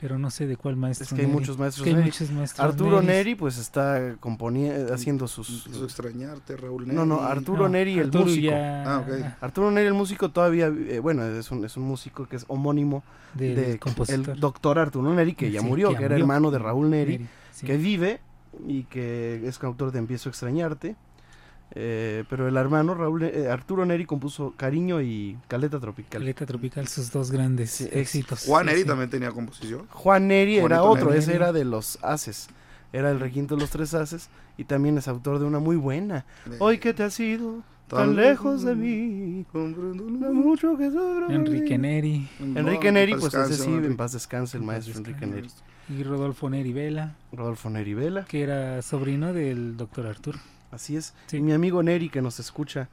pero no sé de cuál maestro Es que hay Neri. muchos maestros. Que hay Neri. muchos maestros Arturo Neris. Neri pues está componiendo, haciendo sus... Empiezo a extrañarte, Raúl Neri. No, no, Arturo No, Neri, el Arturo músico. ya- Ah, ok. Arturo Neri, el músico, todavía, eh, bueno, es un, es un músico que es homónimo Del de compositor. el doctor Arturo Neri, que ya Sí, murió, que que, ya era murió. hermano de Raúl Neri, Neri, sí. que vive y que es autor de Empiezo a extrañarte. Eh, pero el hermano Raúl, eh, Arturo Neri compuso Cariño y Caleta Tropical. Caleta Tropical, sus dos grandes Sí, éxitos. Juan Neri sí. también tenía composición. Juan Neri era otro, Neri. ese era de los Haces. Era el requinto de los tres Haces y también es autor de una muy buena. Hoy que te has ido tan lejos de mí, lo mucho que Enrique. Neri Enrique Neri, pues ese sí, en paz descanse el maestro Enrique Neri. y Rodolfo Neri Vela, Rodolfo Neri Vela. que era sobrino del doctor Arturo. Así es. Sí. Mi amigo Neri que nos escucha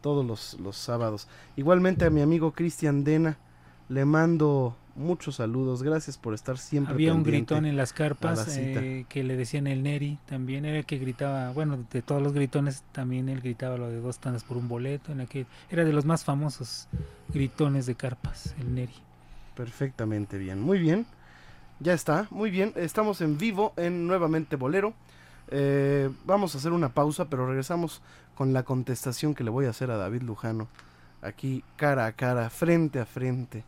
todos los, los sábados. Igualmente a mi amigo Cristian Dena le mando muchos saludos. Gracias por estar siempre Había un gritón en las la carpas cita. eh, que le decían el Neri, también era el que gritaba, bueno, de todos los gritones también él gritaba lo de dos tandas por un boleto, en aquel, era de los más famosos gritones de carpas, el Neri. Perfectamente bien. Muy bien. Ya está. Muy bien. Estamos en vivo en Nuevamente Bolero. Eh, vamos a hacer una pausa, pero regresamos con la contestación que le voy a hacer a David Lujano. Aquí cara a cara, frente a frente.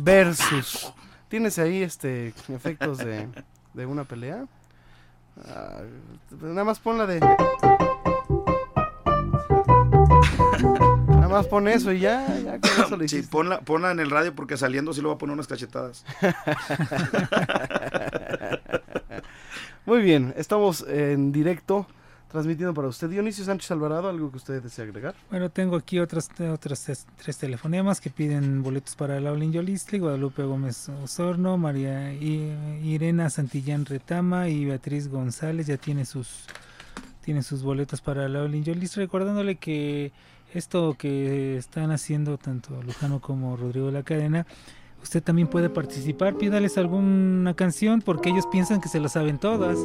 Versus. ¿Tienes ahí este efectos de, de una pelea? Ah, nada más pon la de. Nada más pon eso y ya, ya con eso lo Sí, ponla, ponla en el radio porque saliendo sí le voy a poner unas cachetadas. (laughs) Muy bien, estamos en directo transmitiendo para usted. Dionisio Sánchez Alvarado, ¿algo que usted desea agregar? Bueno, tengo aquí otros, otros tres, tres telefonemas que piden boletos para Laulin Yolistli, Guadalupe Gómez Osorno, María Irena Santillán Retama y Beatriz González ya tiene sus tiene sus boletos para Laulin Yolistli, recordándole que esto que están haciendo tanto Lujano como Rodrigo la Cadena, usted también puede participar, pídales alguna canción porque ellos piensan que se lo saben todas.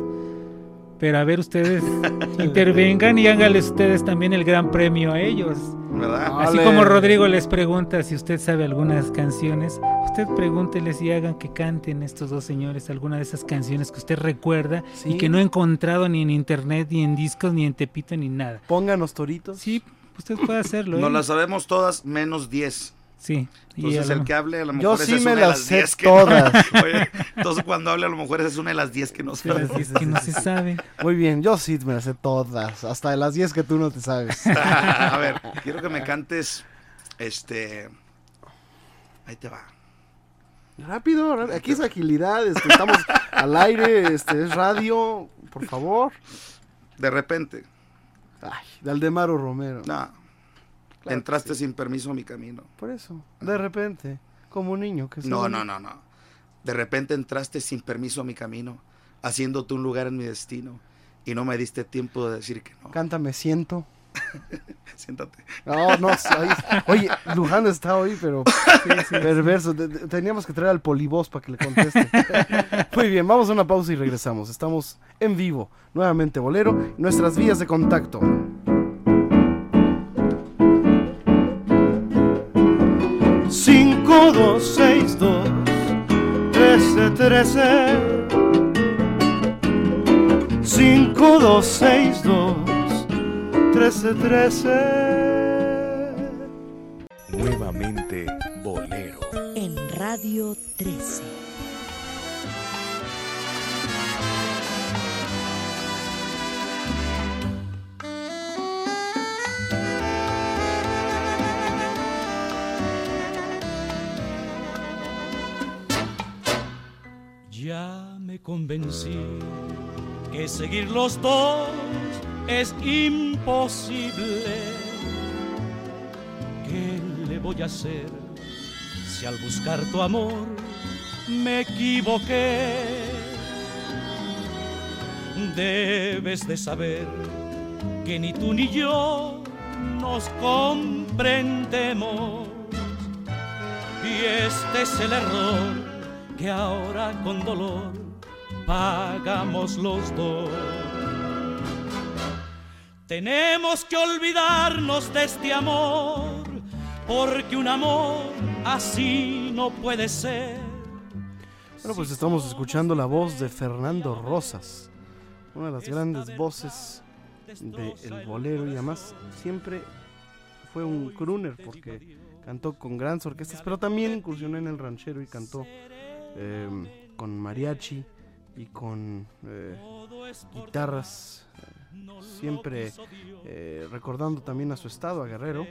Pero a ver, ustedes (laughs) intervengan y háganles ustedes también el gran premio a ellos. ¿Verdad? Así como Rodrigo les pregunta si usted sabe algunas canciones, usted pregúnteles y hagan que canten estos dos señores alguna de esas canciones que usted recuerda y que no ha encontrado ni en internet, ni en discos, ni en Tepito, ni nada. Pónganos toritos. Sí, usted puede hacerlo. Nos ¿eh? las sabemos todas menos 10. Sí. y Entonces lo- el que hable a lo Yo mejor sí es me una de las las sé 10 que todas. no. (laughs) Oye, entonces cuando hable a lo mejor esa es una de las 10 que no de las sabe. 10 que no se (laughs) sabe. Muy bien, yo sí me las sé todas, hasta de las 10 que tú no te sabes. (laughs) a ver, quiero que me cantes este Ahí te va. Rápido, rápido, aquí es agilidad, este, estamos al aire, este, es radio, por favor. De repente. Ay, de Aldemaro Romero. No. Entraste sin permiso a mi camino. Por eso, de repente, como un niño que No, no, no, no. De repente entraste sin permiso a mi camino, haciéndote un lugar en mi destino, y no me diste tiempo de decir que no. Cántame, siento. (laughs) Siéntate. No, no, soy- oye, Luján está hoy, pero (laughs) perverso. De- de- Teníamos que traer al polivoz para que le conteste. (laughs) Muy bien, vamos a una pausa y regresamos. Estamos en vivo, nuevamente Bolero, nuestras vías de contacto. Cinco, dos, seis, dos, trece, trece. Cinco, dos, seis, dos, trece, trece. Nuevamente Bolero. En Radio 13. Convencí que seguir los dos es imposible. ¿Qué le voy a hacer si al buscar tu amor me equivoqué? Debes de saber que ni tú ni yo nos comprendemos. Y este es el error que ahora con dolor pagamos los dos. Tenemos que olvidarnos de este amor, porque un amor así no puede ser. Bueno, pues estamos escuchando la voz de Fernando Rosas, una de las grandes voces del bolero y además siempre fue un crooner porque cantó con grandes orquestas, pero también incursionó en el ranchero y cantó eh, con mariachi y con eh, guitarras, eh, siempre eh, recordando también a su estado, a Guerrero.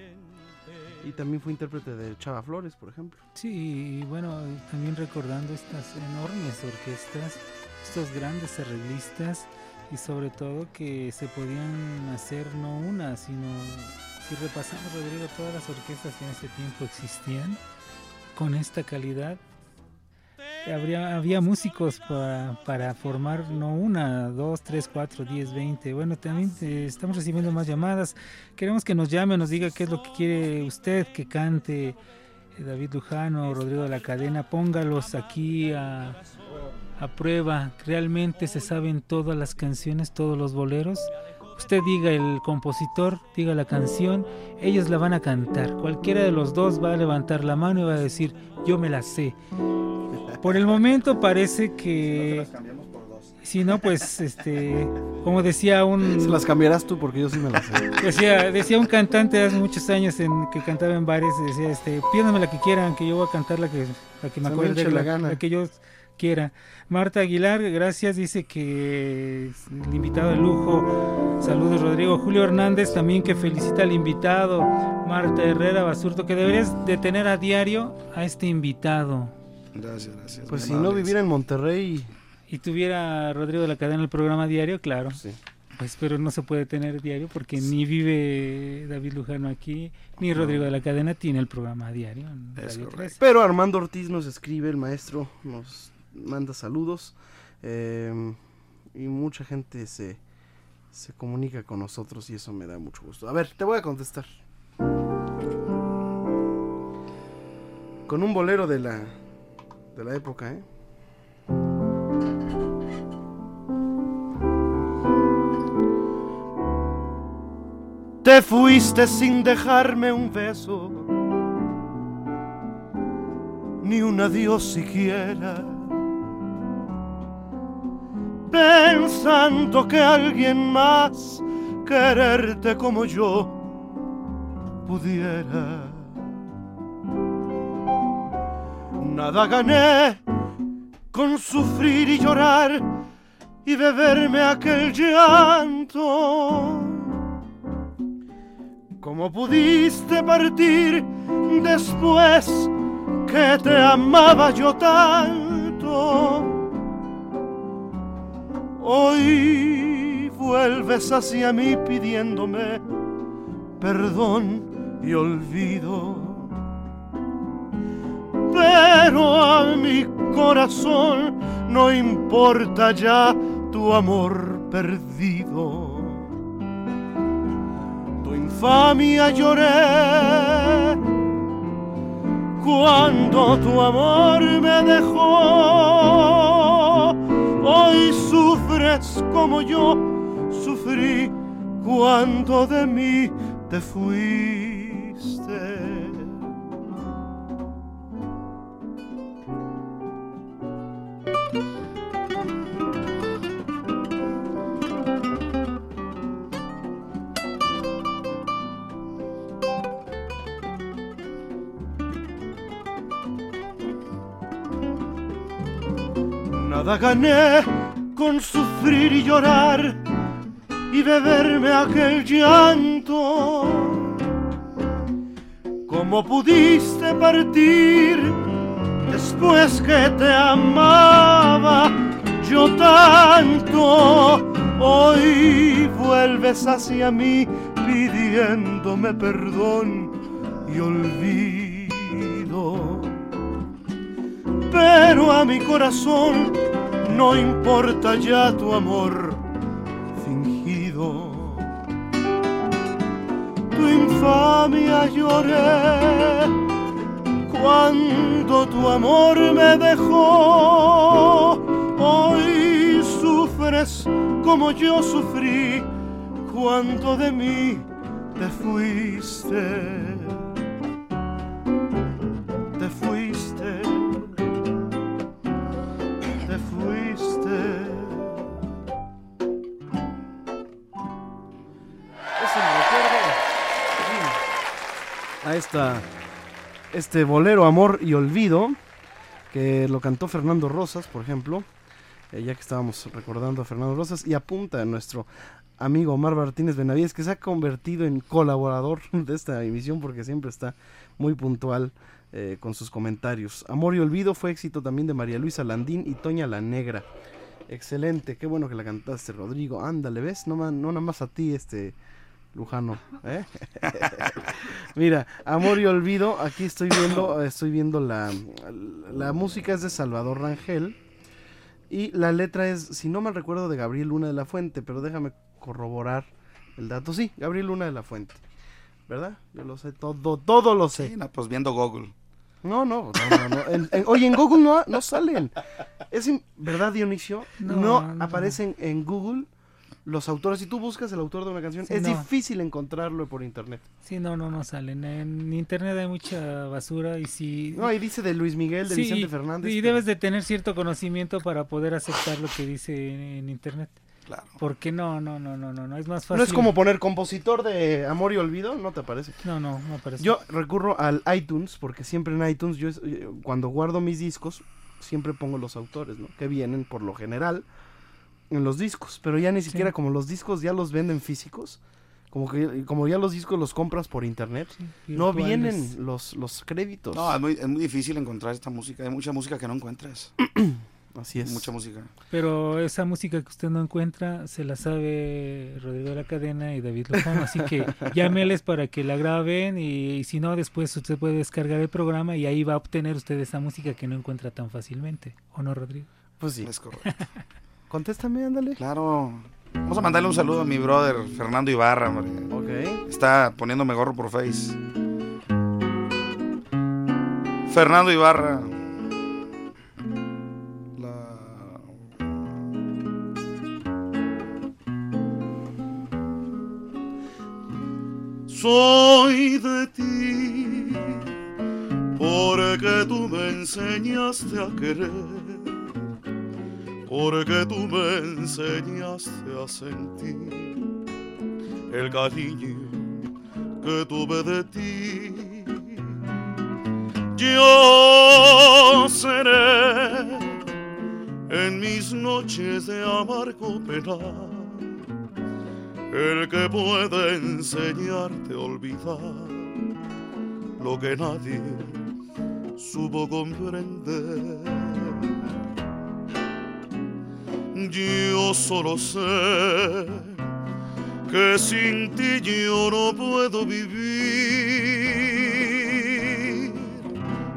Y también fue intérprete de Chava Flores, por ejemplo. Sí, y bueno, también recordando estas enormes orquestas, estos grandes arreglistas y sobre todo que se podían hacer no una, sino si repasamos, Rodrigo, todas las orquestas que en ese tiempo existían con esta calidad, habría, había músicos para, para formar no una, dos, tres, cuatro, diez, veinte. Bueno, también eh, estamos recibiendo más llamadas. Queremos que nos llame, nos diga qué es lo que quiere usted que cante. eh, David Lujano, Rodrigo de la Cadena, póngalos aquí a, a prueba. ¿Realmente se saben todas las canciones, todos los boleros? Usted diga el compositor, diga la canción, ellos la van a cantar. Cualquiera de los dos va a levantar la mano y va a decir, yo me la sé. Por el momento parece que... Si no, pues, este, como decía un... Se las cambiarás tú porque yo sí me las sé. Decía, decía un cantante hace muchos años en, que cantaba en bares, decía, este, pídanme la que quieran, que yo voy a cantar la que, la que me acuerde, la la, gana. la que yo quiera. Marta Aguilar, gracias, dice que es el invitado de lujo. Saludos, Rodrigo. Julio Hernández también que felicita al invitado. Marta Herrera Basurto, que deberías de tener a diario a este invitado. Gracias, gracias. Pues si no viviera en Monterrey, Y tuviera a Rodrigo de la Cadena el programa diario, claro. Pues, pero no se puede tener diario porque ni vive David Lujano aquí, ni Rodrigo de la Cadena tiene el programa diario. Es Radio correcto. 13. Pero Armando Ortiz nos escribe, el maestro, nos manda saludos. eh, y mucha gente se, se comunica con nosotros y eso me da mucho gusto. A ver, te voy a contestar. Con un bolero de la, de la época, ¿eh? Te fuiste sin dejarme un beso, ni un adiós siquiera, pensando que alguien más quererte como yo pudiera. Nada gané con sufrir y llorar y beberme aquel llanto. ¿Cómo pudiste partir después que te amaba yo tanto? Hoy vuelves hacia mí pidiéndome perdón y olvido. Pero a mi corazón no importa ya tu amor perdido tu infamia lloré cuando tu amor me dejó. Hoy sufres como yo sufrí cuando de mí te fuiste. Nada gané con sufrir y llorar y beberme aquel llanto. ¿Cómo pudiste partir después que te amaba yo tanto? Hoy vuelves hacia mí pidiéndome perdón y olvido pero a mi corazón no importa ya tu amor fingido. Tu infamia lloré cuando tu amor me dejó. Hoy sufres como yo sufrí cuando de mí te fuiste. A esta, este bolero Amor y Olvido, que lo cantó Fernando Rosas, por ejemplo, eh, ya que estábamos recordando a Fernando Rosas, y apunta a nuestro amigo Omar Martínez Benavides, que se ha convertido en colaborador (laughs) de esta emisión porque siempre está muy puntual eh, con sus comentarios. Amor y Olvido fue éxito también de María Luisa Landín y Toña la Negra. Excelente, qué bueno que la cantaste, Rodrigo. Ándale, ¿ves? No, no nada más a ti, este Lujano. ¿eh? (laughs) Mira, Amor y Olvido, aquí estoy viendo, (coughs) estoy viendo la, la música es de Salvador Rangel y la letra es, si no mal recuerdo, de Gabriel Luna de la Fuente, pero déjame corroborar el dato. Sí, Gabriel Luna de la Fuente, ¿verdad? Yo lo sé, todo, todo lo sé. Sí, no, pues viendo Google. No, no, no, no. no. En- en- oye, en Google no, no salen. Es in- ¿Verdad, Dionisio? No, No, no. aparecen en Google los autores. Si tú buscas el autor de una canción, Sí, es no. difícil encontrarlo por internet. Sí, no, no, no salen. En internet hay mucha basura y si... No, ahí dice de Luis Miguel, de Sí, Vicente Fernández. Y debes de tener cierto conocimiento para poder aceptar lo que dice en, internet. Claro. Porque no, no, no, no, no, no es más fácil. No es como poner compositor de Amor y Olvido, no te aparece. No, no, no aparece. Yo recurro al iTunes, porque siempre en iTunes, yo eh, cuando guardo mis discos, siempre pongo los autores, ¿no? Que vienen por lo general en los discos, pero ya ni siquiera como los discos ya los venden físicos, como que como ya los discos los compras por internet, no vienen los, los créditos. No, es muy, es muy difícil encontrar esta música. Hay mucha música que no encuentras. (clears throat) Así es. Mucha música. Pero esa música que usted no encuentra se la sabe Rodrigo de la Cadena y David Lozano, así que (laughs) llámeles para que la graben y, y si no después usted puede descargar el programa y ahí va a obtener usted esa música que no encuentra tan fácilmente, ¿o no Rodrigo? Pues sí. Es correcto. (laughs) Contéstame, ándale. Claro. Vamos a mandarle un saludo a mi brother Fernando Ibarra, hombre. Ok. Está poniéndome gorro por Face. Fernando Ibarra. Soy de ti, porque tú me enseñaste a querer, porque tú me enseñaste a sentir el cariño que tuve de ti. Yo seré en mis noches de amargo penar el que puede enseñarte a olvidar lo que nadie supo comprender. Yo solo sé que sin ti yo no puedo vivir.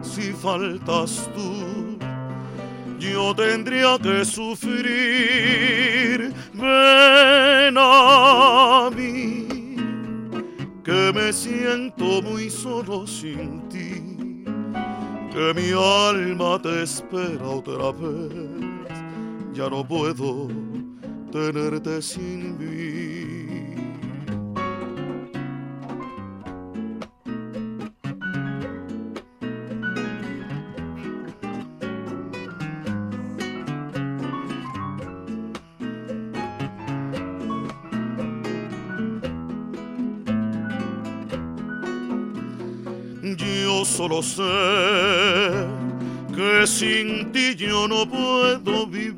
Si faltas tú, yo tendría que sufrir. Ven a mí, que me siento muy solo sin ti, que mi alma te espera otra vez. Ya no puedo tenerte sin mí. Yo solo sé que sin ti yo no puedo vivir.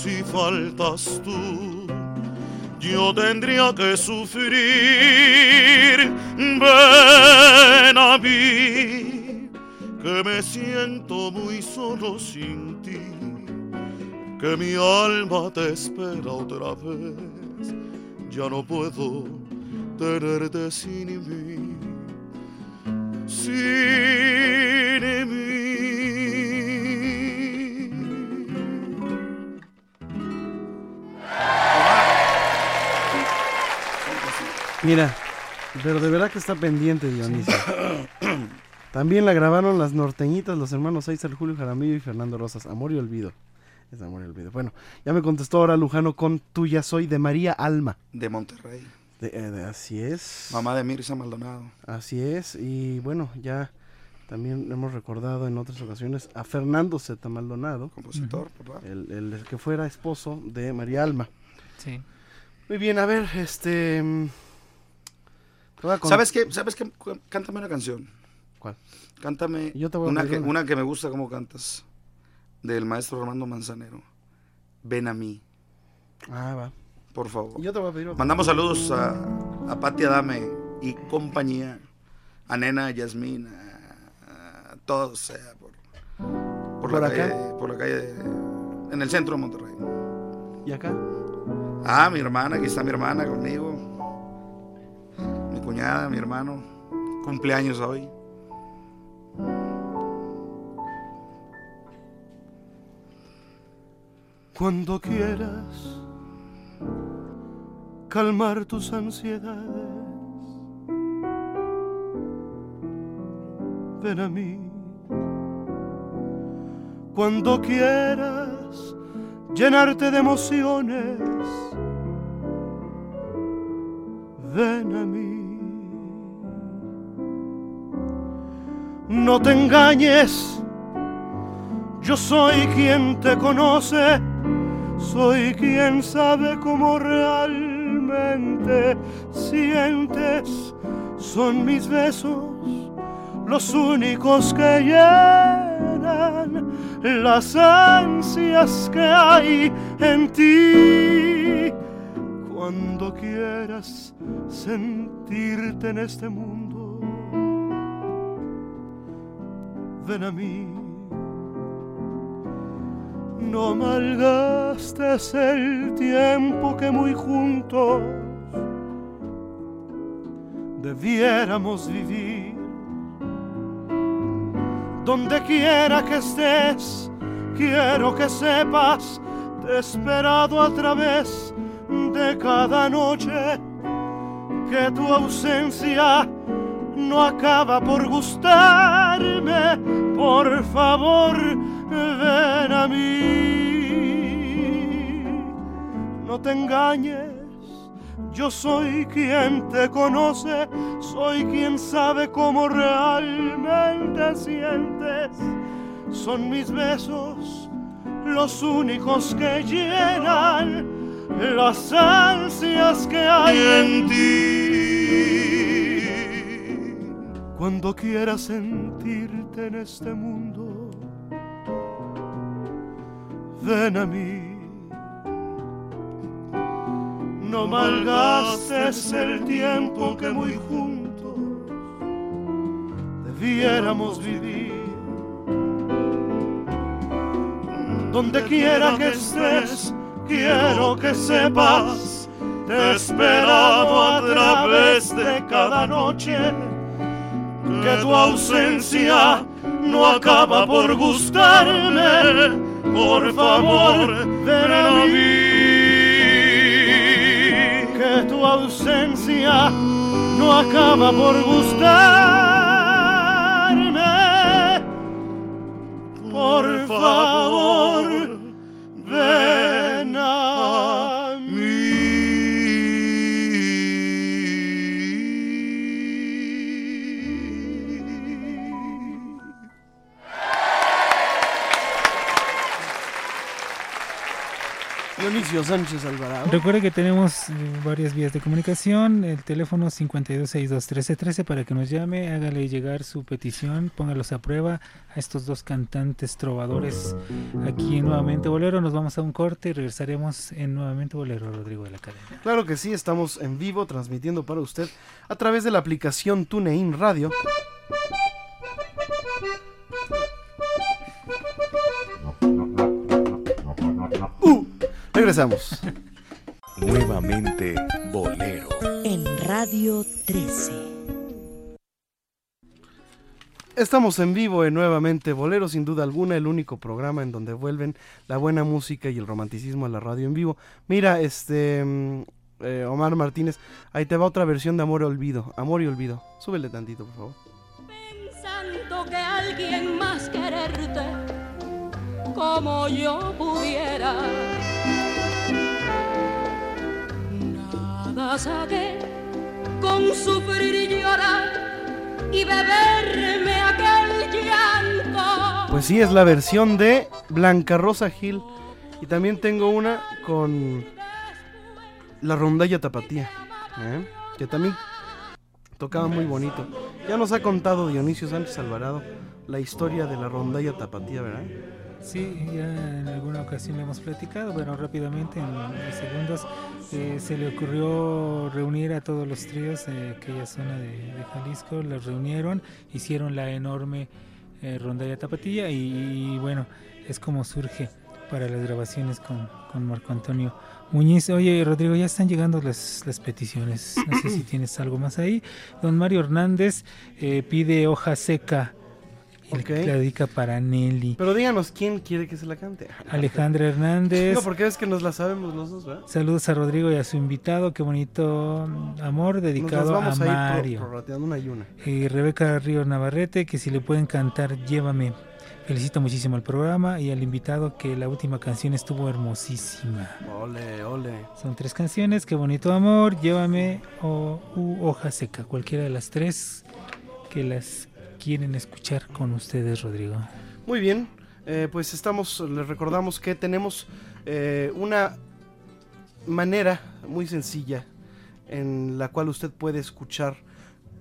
Si faltas tú, yo tendría que sufrir. Ven a mí, que me siento muy solo sin ti, que mi alma te espera otra vez. Ya no puedo tenerte sin mí, sin Mira, pero de verdad que está pendiente Dionisio. También la grabaron las norteñitas, los hermanos César Julio Jaramillo y Fernando Rosas. Amor y olvido. Es amor y olvido. Bueno, ya me contestó ahora Lujano con Tuya soy de María Alma. De Monterrey. De- eh, de- así es. Mamá de Mirza Maldonado. Así es. Y bueno, ya también hemos recordado en otras ocasiones a Fernando Zeta Maldonado. Compositor, papá. El, el que fuera esposo de María Alma. Sí. Muy bien, a ver, este... con- ¿Sabes qué? ¿Sabes qué? Cántame una canción. ¿Cuál? Cántame Yo te voy a una, que, una. una que me gusta como cantas. Del maestro Armando Manzanero. Ven a mí, Ah, va. por favor. Yo te voy a pedir otra. Mandamos saludos a, a Pati Adame y compañía. A Nena, a Yasmín, a, a todos, sea, por, por, ¿Por la acá? calle, por la calle, de- en el centro de Monterrey. ¿Y acá? Ah, mi hermana, aquí está mi hermana conmigo. Mi hermano. Cumpleaños hoy. Cuando quieras calmar tus ansiedades, ven a mí. Cuando quieras llenarte de emociones, ven a mí. No te engañes, yo soy quien te conoce, soy quien sabe cómo realmente sientes. Son mis besos los únicos que llenan las ansias que hay en ti. Cuando quieras sentirte en este mundo, ven a mí. No malgastes el tiempo que muy juntos debiéramos vivir. Donde quiera que estés, quiero que sepas, te he esperado a través de cada noche, que tu ausencia no acaba por Por favor, ven a mí. No te engañes, yo soy quien te conoce, soy quien sabe cómo realmente sientes. Son mis besos los únicos que llenan las ansias que hay en ti. Cuando quieras sentirte en este mundo, ven a mí. No malgastes el tiempo que muy juntos debiéramos vivir. Donde quiera que estés, quiero que sepas, te he esperado a través de cada noche, que tu ausencia no acaba por gustarme. Por favor, ven a mí. Que tu ausencia no acaba por gustarme. Por favor, ven Dionisio Sánchez Alvarado. Recuerde que tenemos eh, varias vías de comunicación, el teléfono 52621313 para que nos llame, hágale llegar su petición, póngalos a prueba a estos dos cantantes trovadores aquí en Nuevamente Bolero. Nos vamos a un corte y regresaremos en Nuevamente Bolero, Rodrigo de la Cadena. Claro que sí, estamos en vivo transmitiendo para usted a través de la aplicación TuneIn Radio. Regresamos. Nuevamente Bolero. En Radio 13. Estamos en vivo en Nuevamente Bolero, sin duda alguna, el único programa en donde vuelven la buena música y el romanticismo a la radio en vivo. Mira, este mm, eh, Omar Martínez, ahí te va otra versión de Amor y Olvido. Amor y Olvido. Súbele tantito, por favor. Pensando que alguien más quererte como yo pudiera. Pues sí, es la versión de Blanca Rosa Gil. Y también tengo una con la rondalla tapatía, ¿eh? que también tocaba muy bonito. Ya nos ha contado Dionisio Sánchez Alvarado la historia de la rondalla tapatía, ¿verdad? Sí, ya en alguna ocasión le hemos platicado, bueno, rápidamente, en unos segundos, eh, se le ocurrió reunir a todos los tríos de aquella zona de, de Jalisco, los reunieron, hicieron la enorme eh, rondalla tapatilla y, y bueno, es como surge para las grabaciones con, con Marco Antonio Muñiz. Oye, Rodrigo, ya están llegando las, las peticiones, no sé si (clears throat) tienes algo más ahí. Don Mario Hernández eh, pide hoja seca. Y Ok. la dedica para Nelly. Pero díganos quién quiere que se la cante. Alejandra Hernández. No, porque es que nos la sabemos los dos, ¿verdad? Saludos a Rodrigo y a su invitado, qué bonito mm, amor dedicado vamos a a Mario. pro- una y una. Y Rebeca Ríos Navarrete, que si le pueden cantar Llévame. Felicito muchísimo al programa y al invitado que la última canción estuvo hermosísima. Ole, ole. Son tres canciones, qué bonito amor, Llévame o u Hoja Seca, cualquiera de las tres que las quieren escuchar con ustedes, Rodrigo. Muy bien, eh, pues estamos, les recordamos que tenemos eh, una manera muy sencilla en la cual usted puede escuchar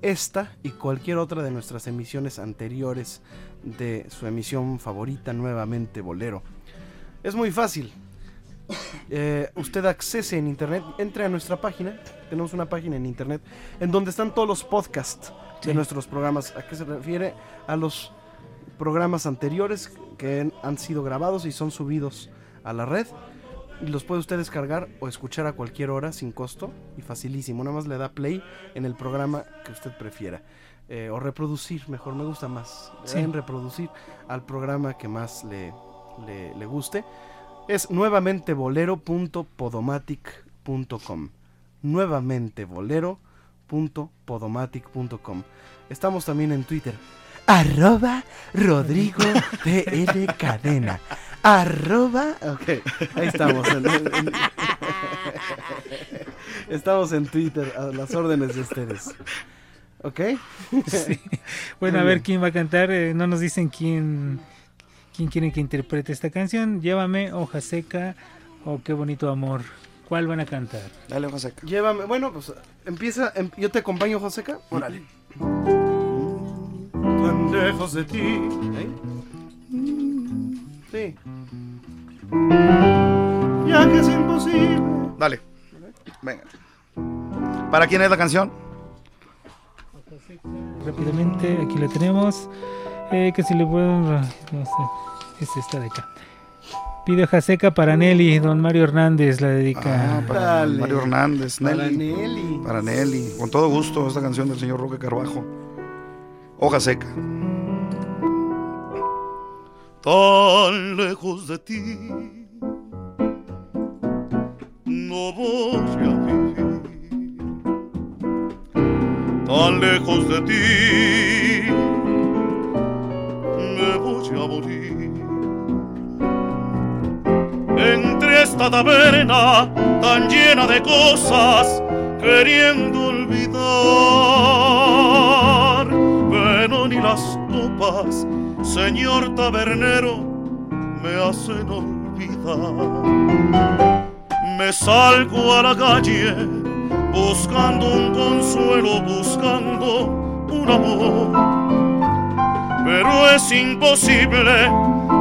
esta y cualquier otra de nuestras emisiones anteriores de su emisión favorita, nuevamente Bolero. Es muy fácil. Eh, usted accese en internet, entre a nuestra página, tenemos una página en internet en donde están todos los podcasts de nuestros programas. ¿A qué se refiere? A los programas anteriores que han sido grabados y son subidos a la red. Y los puede usted descargar o escuchar a cualquier hora sin costo y facilísimo. Nada más le da play en el programa que usted prefiera. Eh, o reproducir, mejor me gusta más. Sí. En reproducir al programa que más le, le, le guste. Es nuevamente bolero.podomatic.com. Nuevamente bolero.podomatic.com. Estamos también en Twitter. Arroba Rodrigo PL Cadena. Arroba. Ok, ahí estamos. en- en- en- estamos en Twitter a las órdenes de ustedes. ¿Ok? Sí. Bueno, a ver bien. quién va a cantar. eh, no nos dicen quién, quién quiere que interprete esta canción. Llévame, hoja seca o qué bonito amor. ¿Cuál van a cantar? Dale, hoja seca. Llévame. Bueno, pues empieza. em- yo te acompaño, Joseca. Órale. Tan lejos de ti. Sí. Ya que es imposible. Dale. Venga. ¿Para quién es la canción? Rápidamente, aquí la tenemos. Eh, que si le puedo. No sé, es esta de acá. Pide hoja seca para Nelly, don Mario Hernández la dedica. Ah, para Dale. Mario Hernández, Para Nelly. Nelly. Para Nelly. Con todo gusto, esta canción del señor Roque Carbajo. Hoja seca. tan lejos de ti. No voy a vivir tan lejos de ti. Esta taberna tan llena de cosas queriendo olvidar. Pero ni las copas señor tabernero, me hacen olvidar. Me salgo a la calle buscando un consuelo, buscando un amor. Pero es imposible,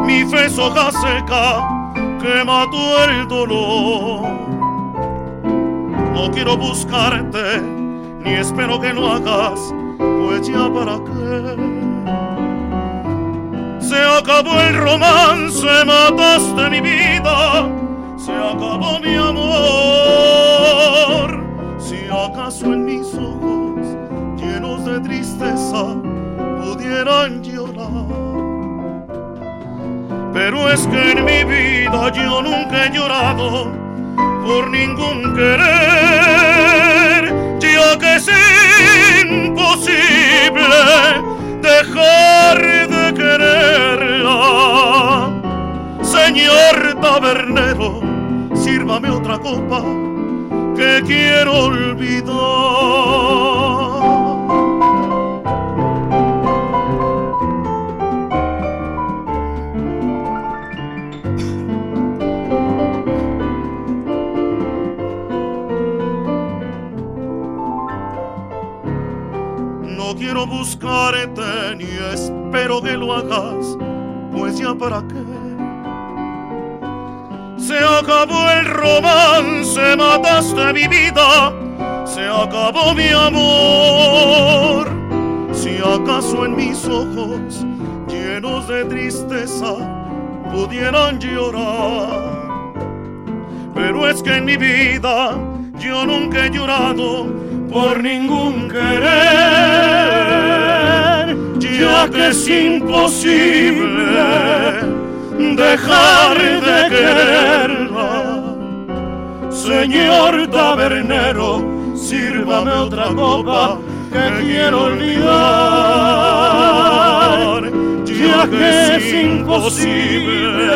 mi fe es hoja seca que mató el dolor. No quiero buscarte, ni espero que lo hagas, pues ya para qué. Se acabó el romance, mataste mi vida, se acabó mi amor. Si acaso en mis ojos, llenos de tristeza, pudieran llorar. Pero es que en mi vida yo nunca he llorado por ningún querer, ya que es imposible dejar de quererla. Señor tabernero, sírvame otra copa que quiero olvidar. Quiero buscarte ni espero que lo hagas, pues ya para qué. Se acabó el romance, mataste mi vida, se acabó mi amor. Si acaso en mis ojos, llenos de tristeza, pudieran llorar. Pero es que en mi vida yo nunca he llorado por ningún querer, ya que es imposible dejar de quererla. Señor tabernero, sírvame otra copa que quiero olvidar, ya que es imposible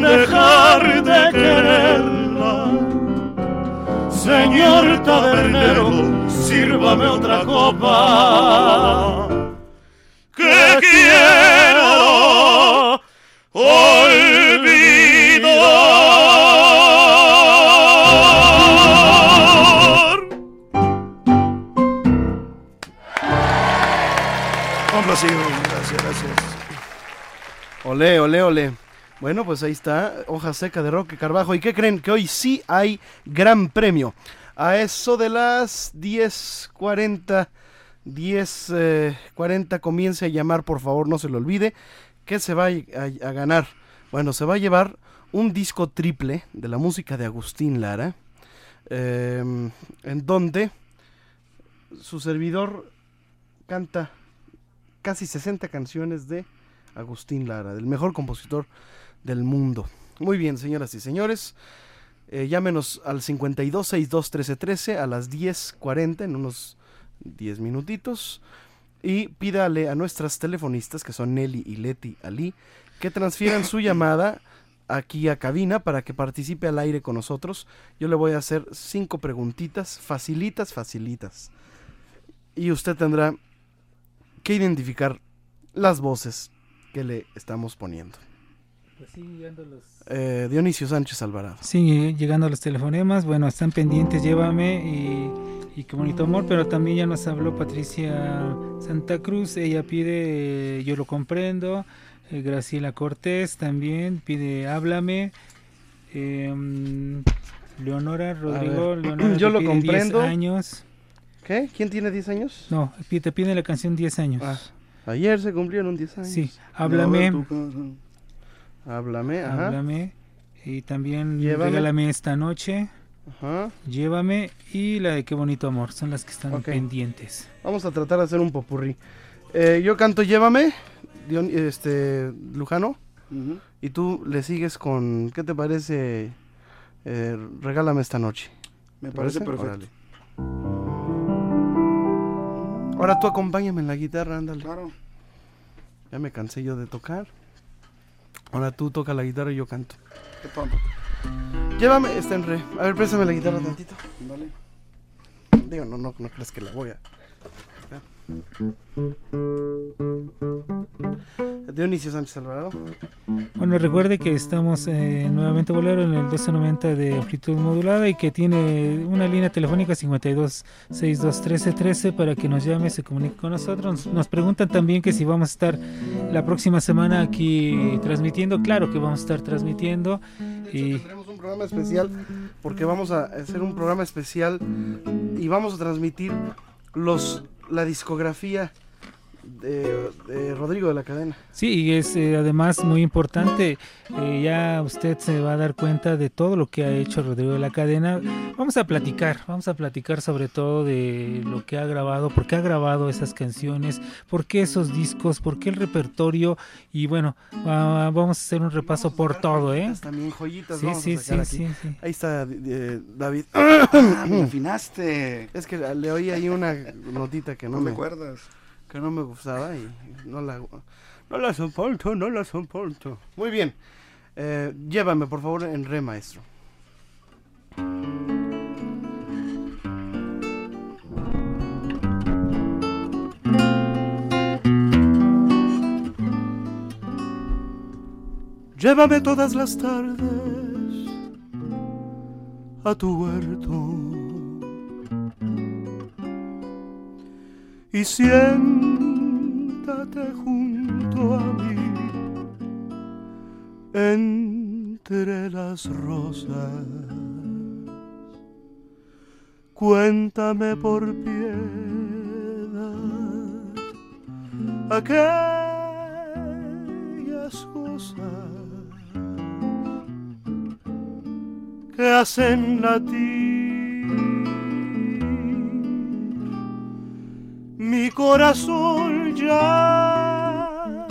dejar de quererla. Señor tabernero, sírvame otra copa que quiero olvidar. Gracias, gracias. Ole, ole, ole. Bueno, pues ahí está, hoja seca de Roque Carbajo. ¿Y qué creen? Que hoy sí hay gran premio. A eso de las 10.40 10.40 comience a llamar, por favor, no se lo olvide. ¿Qué se va a, ganar? Bueno, se va a llevar un disco triple de la música de Agustín Lara, eh, en donde su servidor canta casi 60 canciones de Agustín Lara, del mejor compositor del mundo. Muy bien, señoras y señores. eh, llámenos al 52 62 13 13 a las 10.40 en unos 10 minutitos. Y pídale a nuestras telefonistas, que son Nelly y Leti Ali, que transfieran su (coughs) llamada aquí a cabina para que participe al aire con nosotros. Yo le voy a hacer cinco preguntitas, facilitas, facilitas. Y usted tendrá que identificar las voces que le estamos poniendo. Pues sí, llegando los... Eh, Dionisio Sánchez Alvarado. Sí, llegando los telefonemas, bueno, están pendientes, llévame y, y qué bonito amor, pero también ya nos habló Patricia Santa Cruz, ella pide eh, Yo lo comprendo, eh, Graciela Cortés también pide Háblame, em, Leonora Rodrigo, Leonora (clears throat) yo lo pide 10 comprendo. años. ¿Qué? ¿Quién tiene 10 años? No, te pide la canción 10 años. Ah, Ayer se cumplieron 10 años. Sí, Háblame. Háblame, ajá. Háblame. Y también Llévame. Regálame esta noche. Ajá. Llévame y la de Qué bonito amor. Son las que están pendientes. Vamos a tratar de hacer un popurrí. Eh, yo canto Llévame, Dion- este, Lujano. Y tú le sigues con, ¿qué te parece? Eh, regálame esta noche. Me ¿Te parece perfecto. Órale. Ahora tú acompáñame en la guitarra, ándale. Claro. Ya me cansé yo de tocar. Ahora tú toca la guitarra y yo canto. Qué tonto. Llévame, está en re. A ver, préstame la guitarra tantito. Dale. Digo, no, no, no crees que la voy a. Dionisio Sánchez Alvarado. Bueno, recuerde que estamos eh, nuevamente bolero en el 1290 de amplitud modulada y que tiene una línea telefónica 52 62 13 13 para que nos llame, se comunique con nosotros. Nos, nos preguntan también que si vamos a estar la próxima semana aquí transmitiendo. Claro que vamos a estar transmitiendo. Y Tendremos un programa especial porque vamos a hacer un programa especial y vamos a transmitir los la discografía de, de Rodrigo de la Cadena. Sí, y es eh, además muy importante, eh, ya usted se va a dar cuenta de todo lo que ha hecho Rodrigo de la Cadena. Vamos a platicar, vamos a platicar sobre todo de lo que ha grabado, por qué ha grabado esas canciones, por qué esos discos, por qué el repertorio y bueno, va- vamos a hacer un repaso por todo, ¿eh? También joyitas Sí, vamos a sí, sacar sí, aquí. sí, sí. Ahí está eh, David. (coughs) Ah, me afinaste. Es que le oí ahí una notita que no, No me me acuerdas. Que no me gustaba y no la no la soporto, no la soporto. Muy bien. Eh, llévame por favor en re maestro. Llévame todas las tardes a tu huerto y siéntate junto a mí entre las rosas. Cuéntame por piedad aquellas cosas que hacen latir mi corazón ya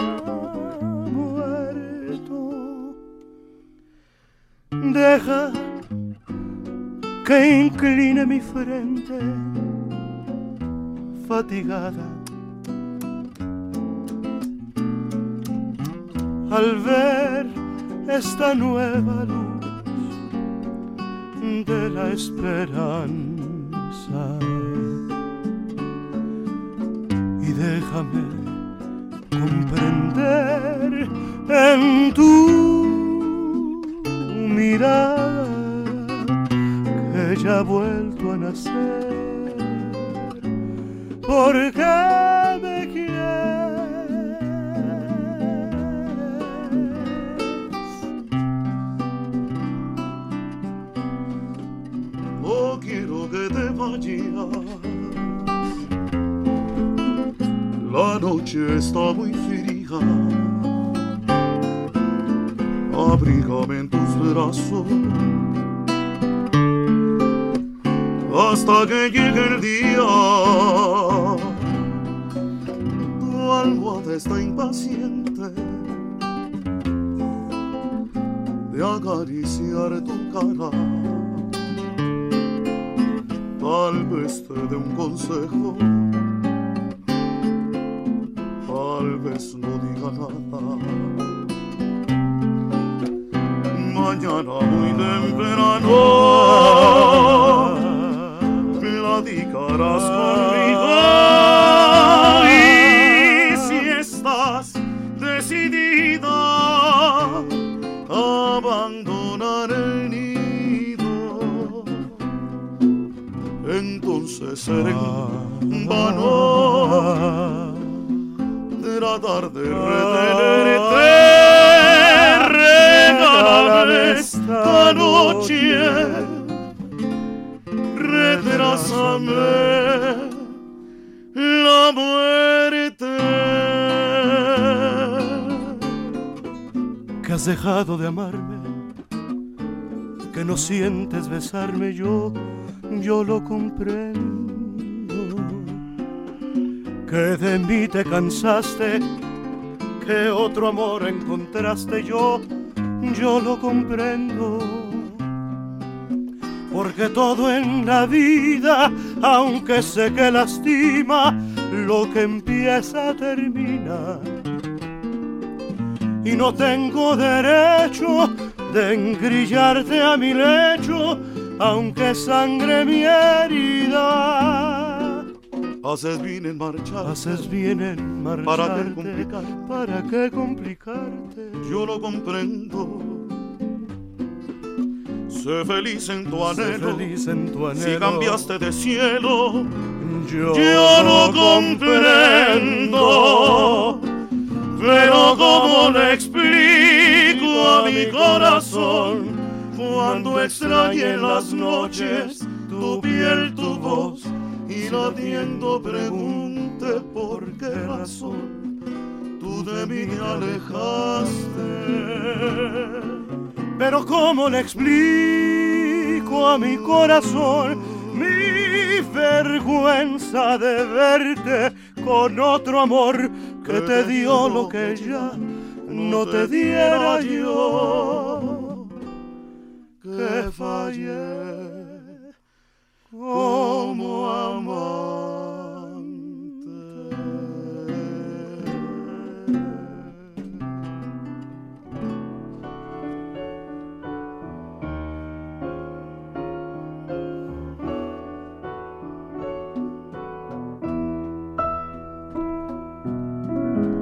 muerto. Deja que incline mi frente fatigada al ver esta nueva luz de la esperanza déjame comprender en tu mirada que ya ha vuelto a nacer. Porque me No quiero que te vayas noche está muy fría. Abrígame en tus brazos hasta que llegue el día. Tu almohada está impaciente de acariciar tu cara. Tal vez te dé un consejo, vez no diga nada. Mañana muy temprano platicarás conmigo y si estás decidida a abandonar el nido, entonces seré vano Regálame esta noche retrásame la muerte. que has dejado de amarme, que no sientes besarme, yo, yo lo comprendo. Que de mí te cansaste, otro amor encontraste, yo, yo lo comprendo. Porque todo en la vida, aunque sé que lastima, lo que empieza termina y no tengo derecho de engrillarte a mi lecho, aunque sangre mi herida. Haces bien en marchar. Haces bien en marcharte. ¿Para qué complicar? ¿Para qué complicarte? Yo lo comprendo. Sé feliz en tu Sé anhelo. feliz en tu Si cambiaste de cielo, Yo, yo lo comprendo. Pero cómo le explico a mi corazón cuando extrañe en las noches tu piel, tu voz y latiendo pregunte por qué razón tú de mí te alejaste. Pero cómo le explico a mi corazón mi vergüenza de verte con otro amor que te dio lo que ya no te diera yo. Que fallé como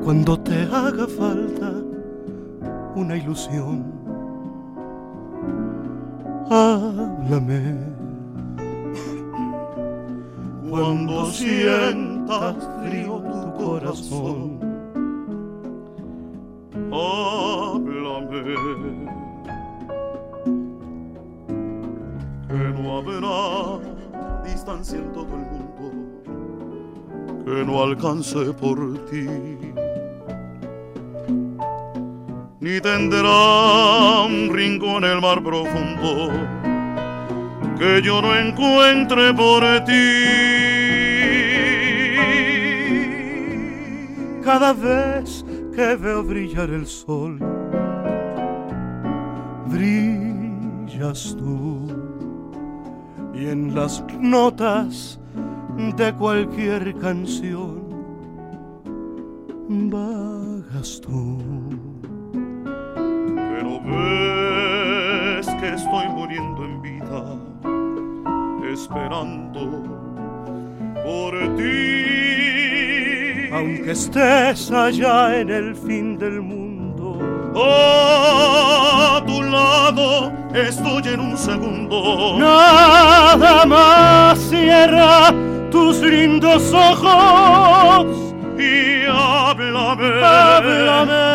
Cuando te haga falta una ilusión, háblame. Cuando sientas frío tu corazón, háblame. Que no habrá distancia en todo el mundo que no alcance por ti. Ni tendrá un rincón el mar profundo que yo no encuentre por ti. Cada vez que veo brillar el sol, brillas tú. Y en las notas de cualquier canción, vagas tú. Pero ves que estoy muriendo en vida, esperando por ti. Aunque estés allá en el fin del mundo, a tu lado estoy en un segundo. nada más cierra tus lindos ojos y háblame, háblame,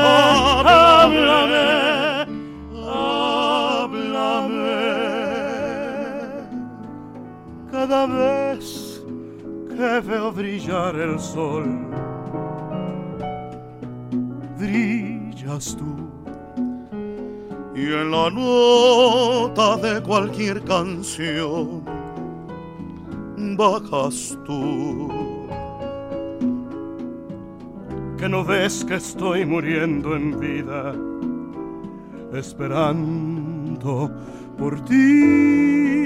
Cada vez que veo brillar el sol, brillas tú. Y en la nota de cualquier canción bajas tú. Que no ves que estoy muriendo en vida, esperando por ti.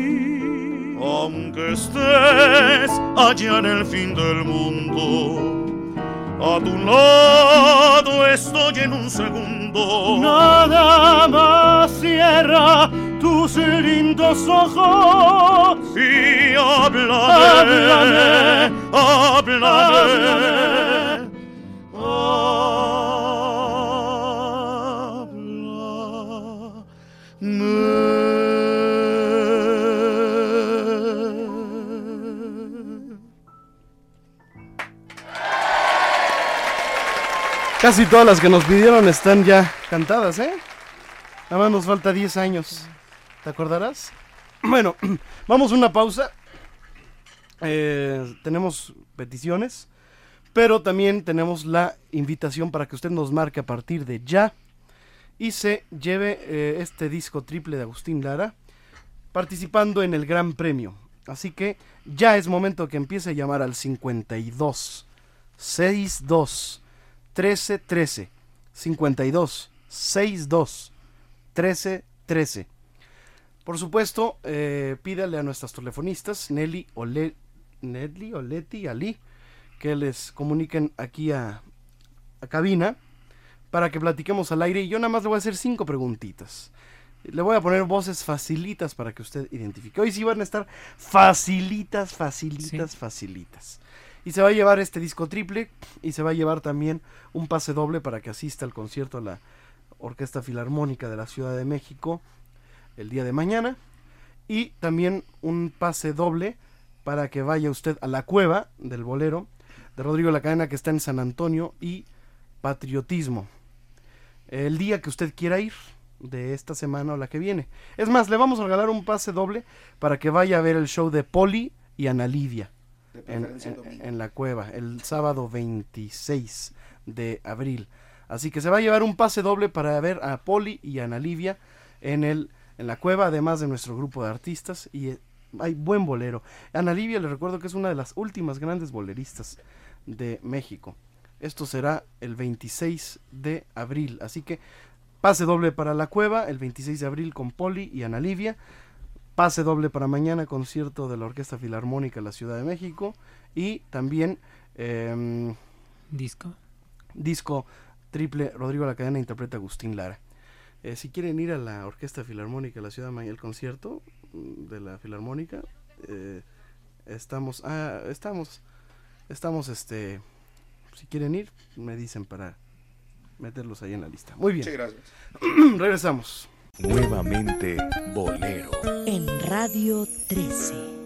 Aunque estés allá en el fin del mundo, a tu lado estoy en un segundo. Nada más cierra tus lindos ojos y hablaré, hablaré. Casi todas las que nos pidieron están ya cantadas, ¿eh? Nada más nos falta 10 años. ¿Te acordarás? (clears throat) Bueno, (clears throat) vamos a una pausa. Eh, tenemos peticiones, pero también tenemos la invitación para que usted nos marque a partir de ya y se lleve eh, este disco triple de Agustín Lara participando en el Gran Premio. Así que ya es momento que empiece a llamar al 52 62 13 13 52 62 13 13 por supuesto, eh, pídale a nuestras telefonistas, Nelly o, Nelly o Leti, Ali, que les comuniquen aquí a, a, cabina para que platiquemos al aire. Y yo nada más le voy a hacer cinco preguntitas. Le voy a poner voces facilitas para que usted identifique. Hoy sí van a estar facilitas, facilitas, sí. facilitas. Y se va a llevar este disco triple y se va a llevar también un pase doble para que asista al concierto a la Orquesta Filarmónica de la Ciudad de México el día de mañana y también un pase doble para que vaya usted a la cueva del bolero de Rodrigo La Cadena que está en San Antonio y Patriotismo. El día que usted quiera ir de esta semana o la que viene. Es más, le vamos a regalar un pase doble para que vaya a ver el show de Poli y Ana Lidia en, en, en la cueva el sábado 26 de abril. Así que se va a llevar un pase doble para ver a Poli y Ana Livia en el en la cueva, además de nuestro grupo de artistas. Y eh, hay buen bolero. Ana Livia, le recuerdo que es una de las últimas grandes boleristas de México. Esto será el 26 de abril. Así que pase doble para la cueva, el 26 de abril con Poli y Ana Livia. Pase doble para mañana, concierto de la Orquesta Filarmónica de la Ciudad de México. Y también... Eh, disco. Disco triple, Rodrigo La Cadena interpreta Agustín Lara. Eh, si quieren ir a la Orquesta Filarmónica de la Ciudad de Mañana, el concierto de la Filarmónica, eh, estamos, ah, estamos, estamos, este, si quieren ir, me dicen para meterlos ahí en la lista. Muy bien. Sí, gracias. (clears throat) Regresamos. Nuevamente, Bolero. En Radio 13.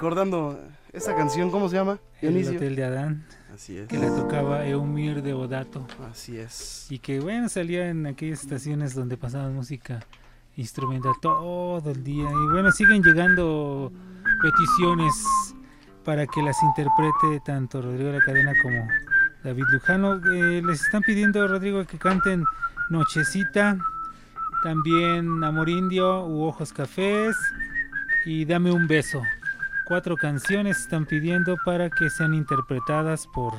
Recordando esa canción, ¿cómo se llama? El. Hotel de Adán. Así es. Que le tocaba Eumir de Odato. Así es. Y que, bueno, salía en aquellas estaciones donde pasaban música instrumental todo el día. Y bueno, siguen llegando peticiones para que las interprete tanto Rodrigo de la Cadena como David Lujano. Eh, les están pidiendo, Rodrigo, que canten Nochecita, también Amor Indio u Ojos Cafés y Dame un beso. Cuatro canciones están pidiendo para que sean interpretadas por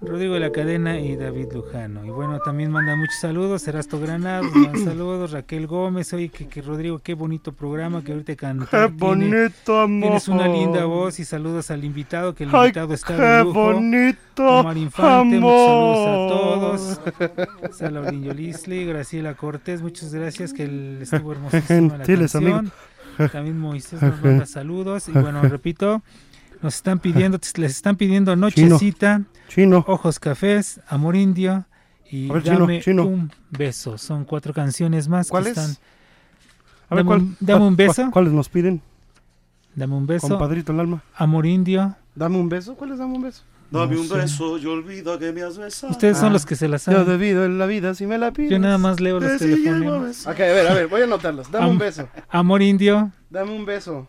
Rodrigo de la Cadena y David Lujano. Y bueno, también manda muchos saludos. Erasto Granados, (clears throat) saludos. Raquel Gómez. Oye, que, que Rodrigo, qué bonito programa que ahorita cantar. Qué bonito, amor. Tienes una linda voz y saludos al invitado, que el Ay, invitado está qué de lujo. bonito, Omar Infante, muchos saludos a amor. todos. Salaurín Yolisli, Graciela Cortés, muchas gracias, que estuvo hermosísima la canción. amigos. También Moisés nos manda saludos. Y bueno, repito, nos están pidiendo, les están pidiendo Nochecita, Chino. Ojos Cafés, Amor Indio y ver, Dame Chino. un beso. Son cuatro canciones más. que ¿Cuáles? están- A ver, Dame, ¿cuál- un, dame cuál- un beso. ¿Cuáles nos piden? Dame un beso. Compadrito el alma. Amor Indio. Dame un beso. ¿Cuál es dame un beso? Dame No un sé. beso y olvida que me has besado. Ustedes son los que se la saben. Yo debido en la vida si me la pides. Yo nada más leo los Te a Ok, a ver, a ver, voy a anotarlos. Dame un beso. Amor Indio. Dame un beso.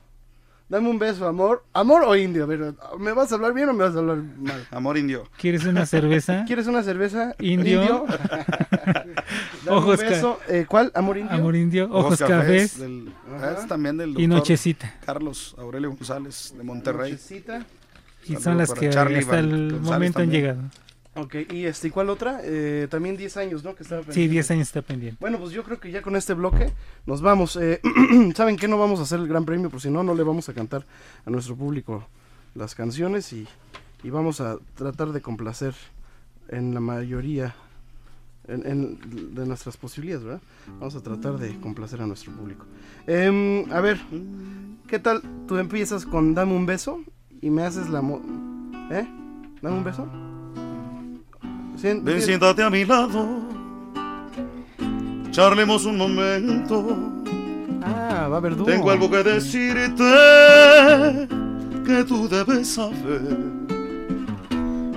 Dame un beso, amor. ¿Amor o indio? A ver, ¿me vas a hablar bien o me vas a hablar mal? Amor indio. ¿Quieres una cerveza? (laughs) ¿Quieres una cerveza? Indio. (laughs) Dame Ojos un beso. Eh, ¿Cuál? ¿Amor indio? Amor Indio, Ojos Cafés. del- ah, es también del Y Nochecita. Carlos Aurelio González de Monterrey. Nochecita. Y son las que Charlie hasta el González momento han también. llegado. Ok, ¿y este, ¿y cuál otra? Eh, también 10 años, ¿no? Que estaba Sí, pendiente. 10 años está pendiente. Bueno, pues yo creo que ya con este bloque nos vamos. Eh, (clears throat) ¿Saben qué? No vamos a hacer el gran premio, por si no, no le vamos a cantar a nuestro público las canciones y, y vamos a tratar de complacer en la mayoría en- en- de nuestras posibilidades, ¿verdad? Vamos a tratar de complacer a nuestro público. Em, a ver, ¿qué tal? Tú empiezas con Dame un beso y me haces la... mo- ¿Eh? ¿Dame un beso? Sien- Ven, siéntate a mi lado. Charlemos un momento. Ah, va a haber dúo. Tengo algo que decirte que tú debes saber.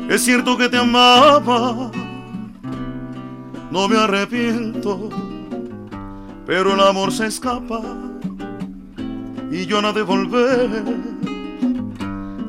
Es cierto que te amaba, no me arrepiento, pero el amor se escapa y yo no de volver.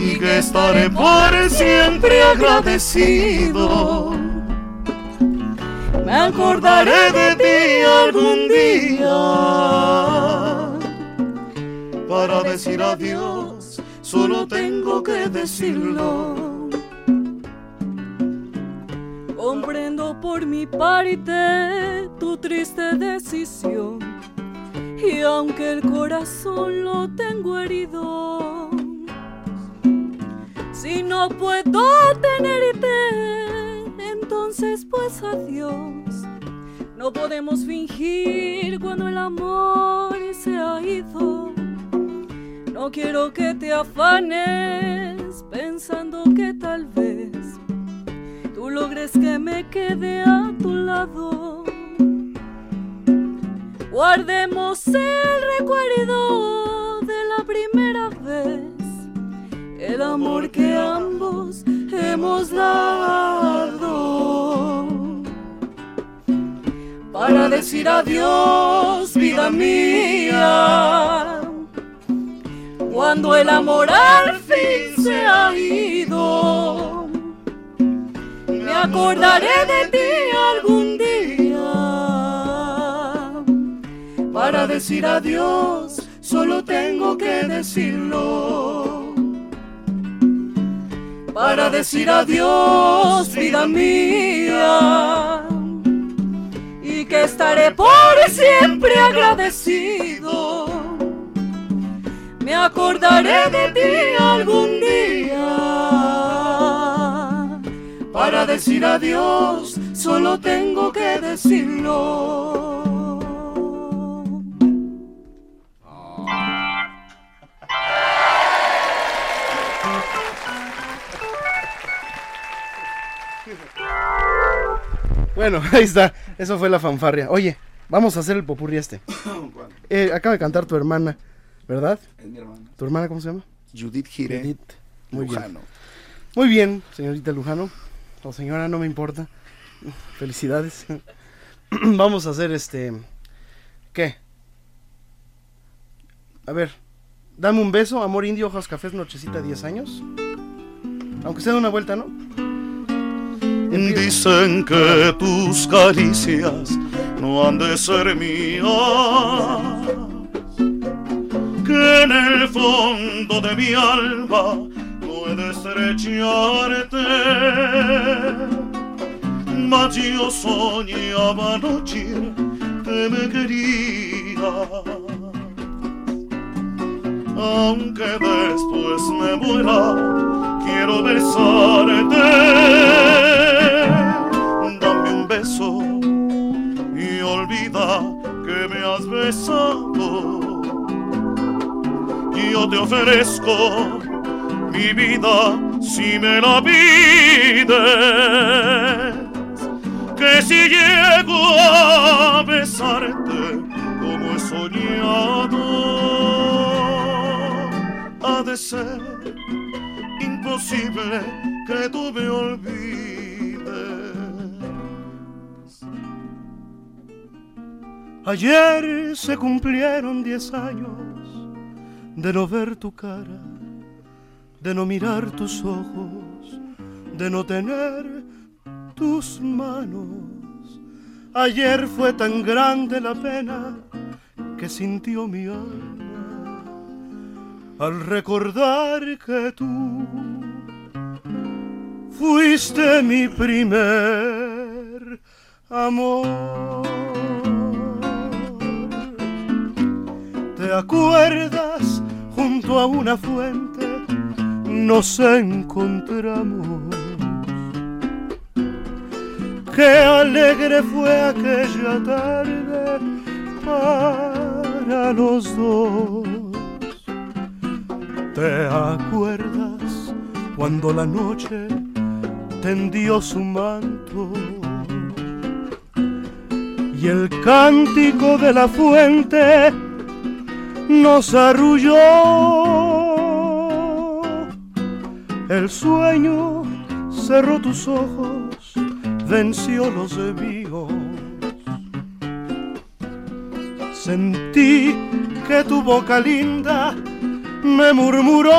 Y que estaré por siempre agradecido. Me acordaré de ti algún día. Para decir adiós, solo tengo que decirlo. Comprendo por mi parte tu triste decisión. Y aunque el corazón lo tengo herido, si no puedo tenerte, entonces pues adiós. No podemos fingir cuando el amor se ha ido. No quiero que te afanes pensando que tal vez tú logres que me quede a tu lado. Guardemos el recuerdo de la primera vez, el amor que ambos hemos dado. Para decir adiós, vida mía, cuando el amor al fin se ha ido. Me acordaré de ti algún día. Para decir adiós, solo tengo que decirlo. Para decir adiós, vida mía. Y que estaré por siempre agradecido. Me acordaré de ti algún día. Para decir adiós, solo tengo que decirlo. Bueno, (laughs) ahí está. Eso fue la fanfarria. Oye, vamos a hacer el popurrí este. (coughs) Eh, acaba de cantar tu hermana, ¿verdad? Es mi hermana. ¿Tu hermana cómo se llama? Judith Gire Judith. Muy bien. Lujano. Muy bien, señorita Lujano. O señora, no me importa. Felicidades. (coughs) Vamos a hacer este. ¿Qué? A ver, dame un beso, amor indio, hojas cafés, nochecita, 10 años. Aunque sea de una vuelta, ¿no? Dicen que tus caricias no han de ser mías, que en el fondo de mi alma no he de estrecharte. Mas yo soñaba anoche que me querías aunque después me muera, quiero besarte. Beso y olvida que me has besado. Yo te ofrezco mi vida si me la pides. Que si llego a besarte como he soñado ha de ser imposible que tú me olvides. Ayer se cumplieron diez años de no ver tu cara, de no mirar tus ojos, de no tener tus manos. Ayer fue tan grande la pena que sintió mi alma al recordar que tú fuiste mi primer amor. ¿Te acuerdas? Junto a una fuente nos encontramos. Qué alegre fue aquella tarde para los dos. ¿Te acuerdas cuando la noche tendió su manto? Y el cántico de la fuente nos arrulló. El sueño cerró tus ojos, venció los míos. Sentí que tu boca linda me murmuró,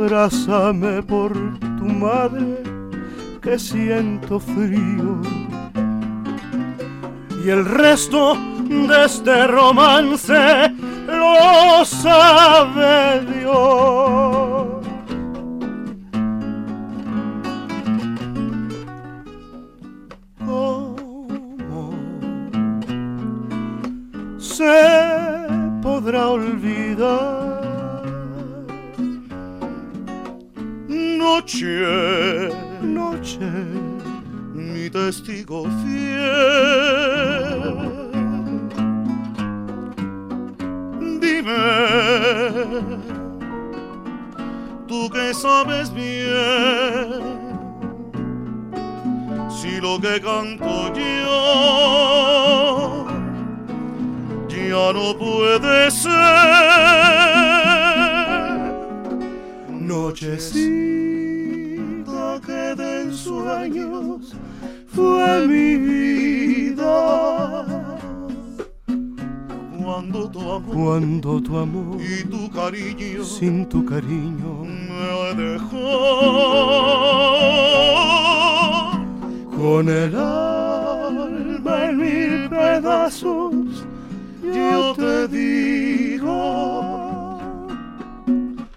abrázame por tu madre que siento frío. Y el resto de este romance lo sabe Dios. ¿Cómo se podrá olvidar? Noche, noche, mi testigo fiel. Cariño. Sin tu cariño. Me dejó con el alma en mil pedazos, yo te digo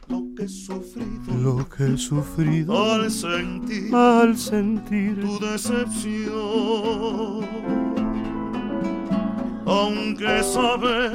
lo que he sufrido. Lo que he sufrido. Al sentir al sentir. tu decepción. Aunque sabes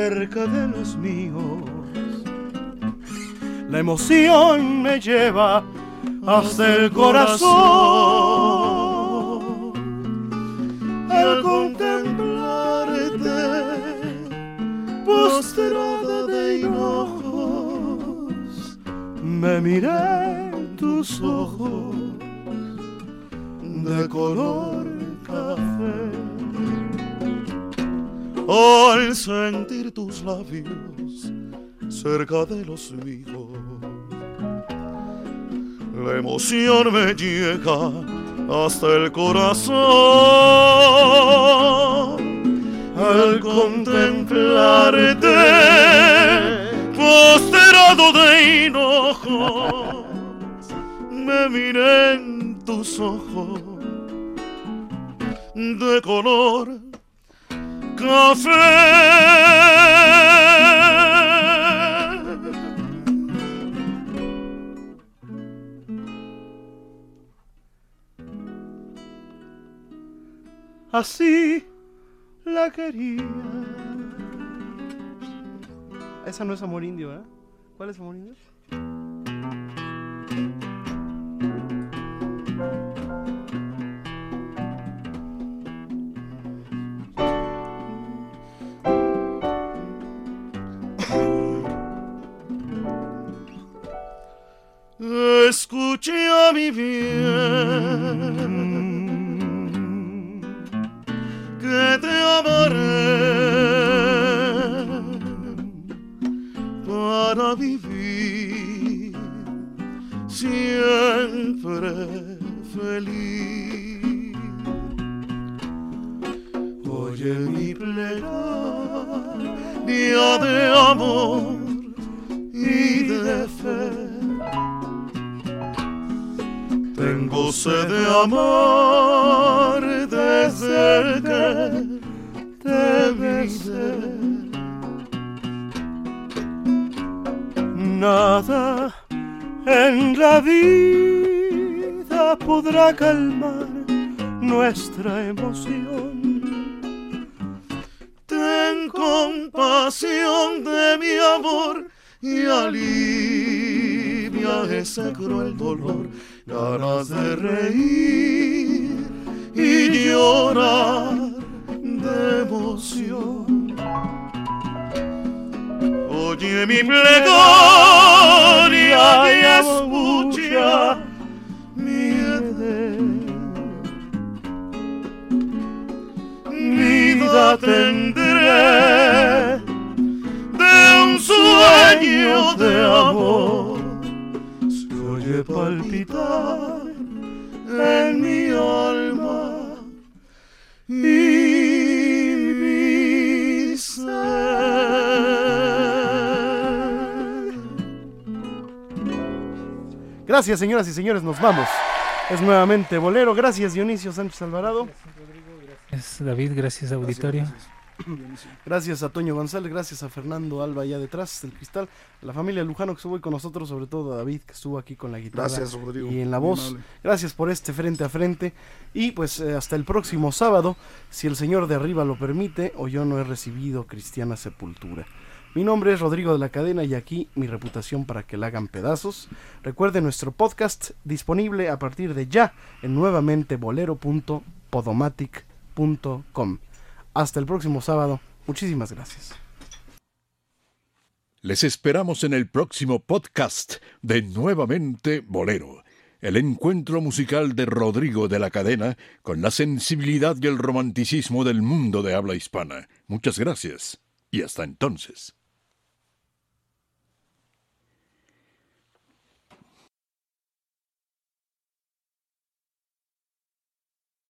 cerca de los míos, la emoción me lleva hasta el corazón. Al contemplarte, postrada de hinojos, me miré en tus ojos de color café. Al sentir tus labios cerca de los míos, la emoción me llega hasta el corazón. Al contemplarte, posterado de enojo, me miré en tus ojos de color Así la quería. Esa no es amor indio, ¿eh? ¿Cuál es amor indio? Gracias, señoras y señores, nos vamos. Es nuevamente Bolero. Gracias, Dionisio Sánchez Alvarado. Gracias, David, gracias, auditorio. Gracias a Toño González, gracias a Fernando Alba allá detrás del cristal, a la familia Lujano que estuvo hoy con nosotros, sobre todo a David que estuvo aquí con la guitarra Gracias, Rodrigo. y en la voz. Gracias por este frente a frente y pues eh, hasta el próximo sábado, si el Señor de arriba lo permite o yo no he recibido cristiana sepultura. Mi nombre es Rodrigo de la Cadena y aquí mi reputación para que la hagan pedazos. Recuerde nuestro podcast disponible a partir de ya en nuevamente bolero.podomatic.com. Hasta el próximo sábado. Muchísimas gracias. Les esperamos en el próximo podcast de Nuevamente Bolero, el encuentro musical de Rodrigo de la Cadena con la sensibilidad y el romanticismo del mundo de habla hispana. Muchas gracias y hasta entonces.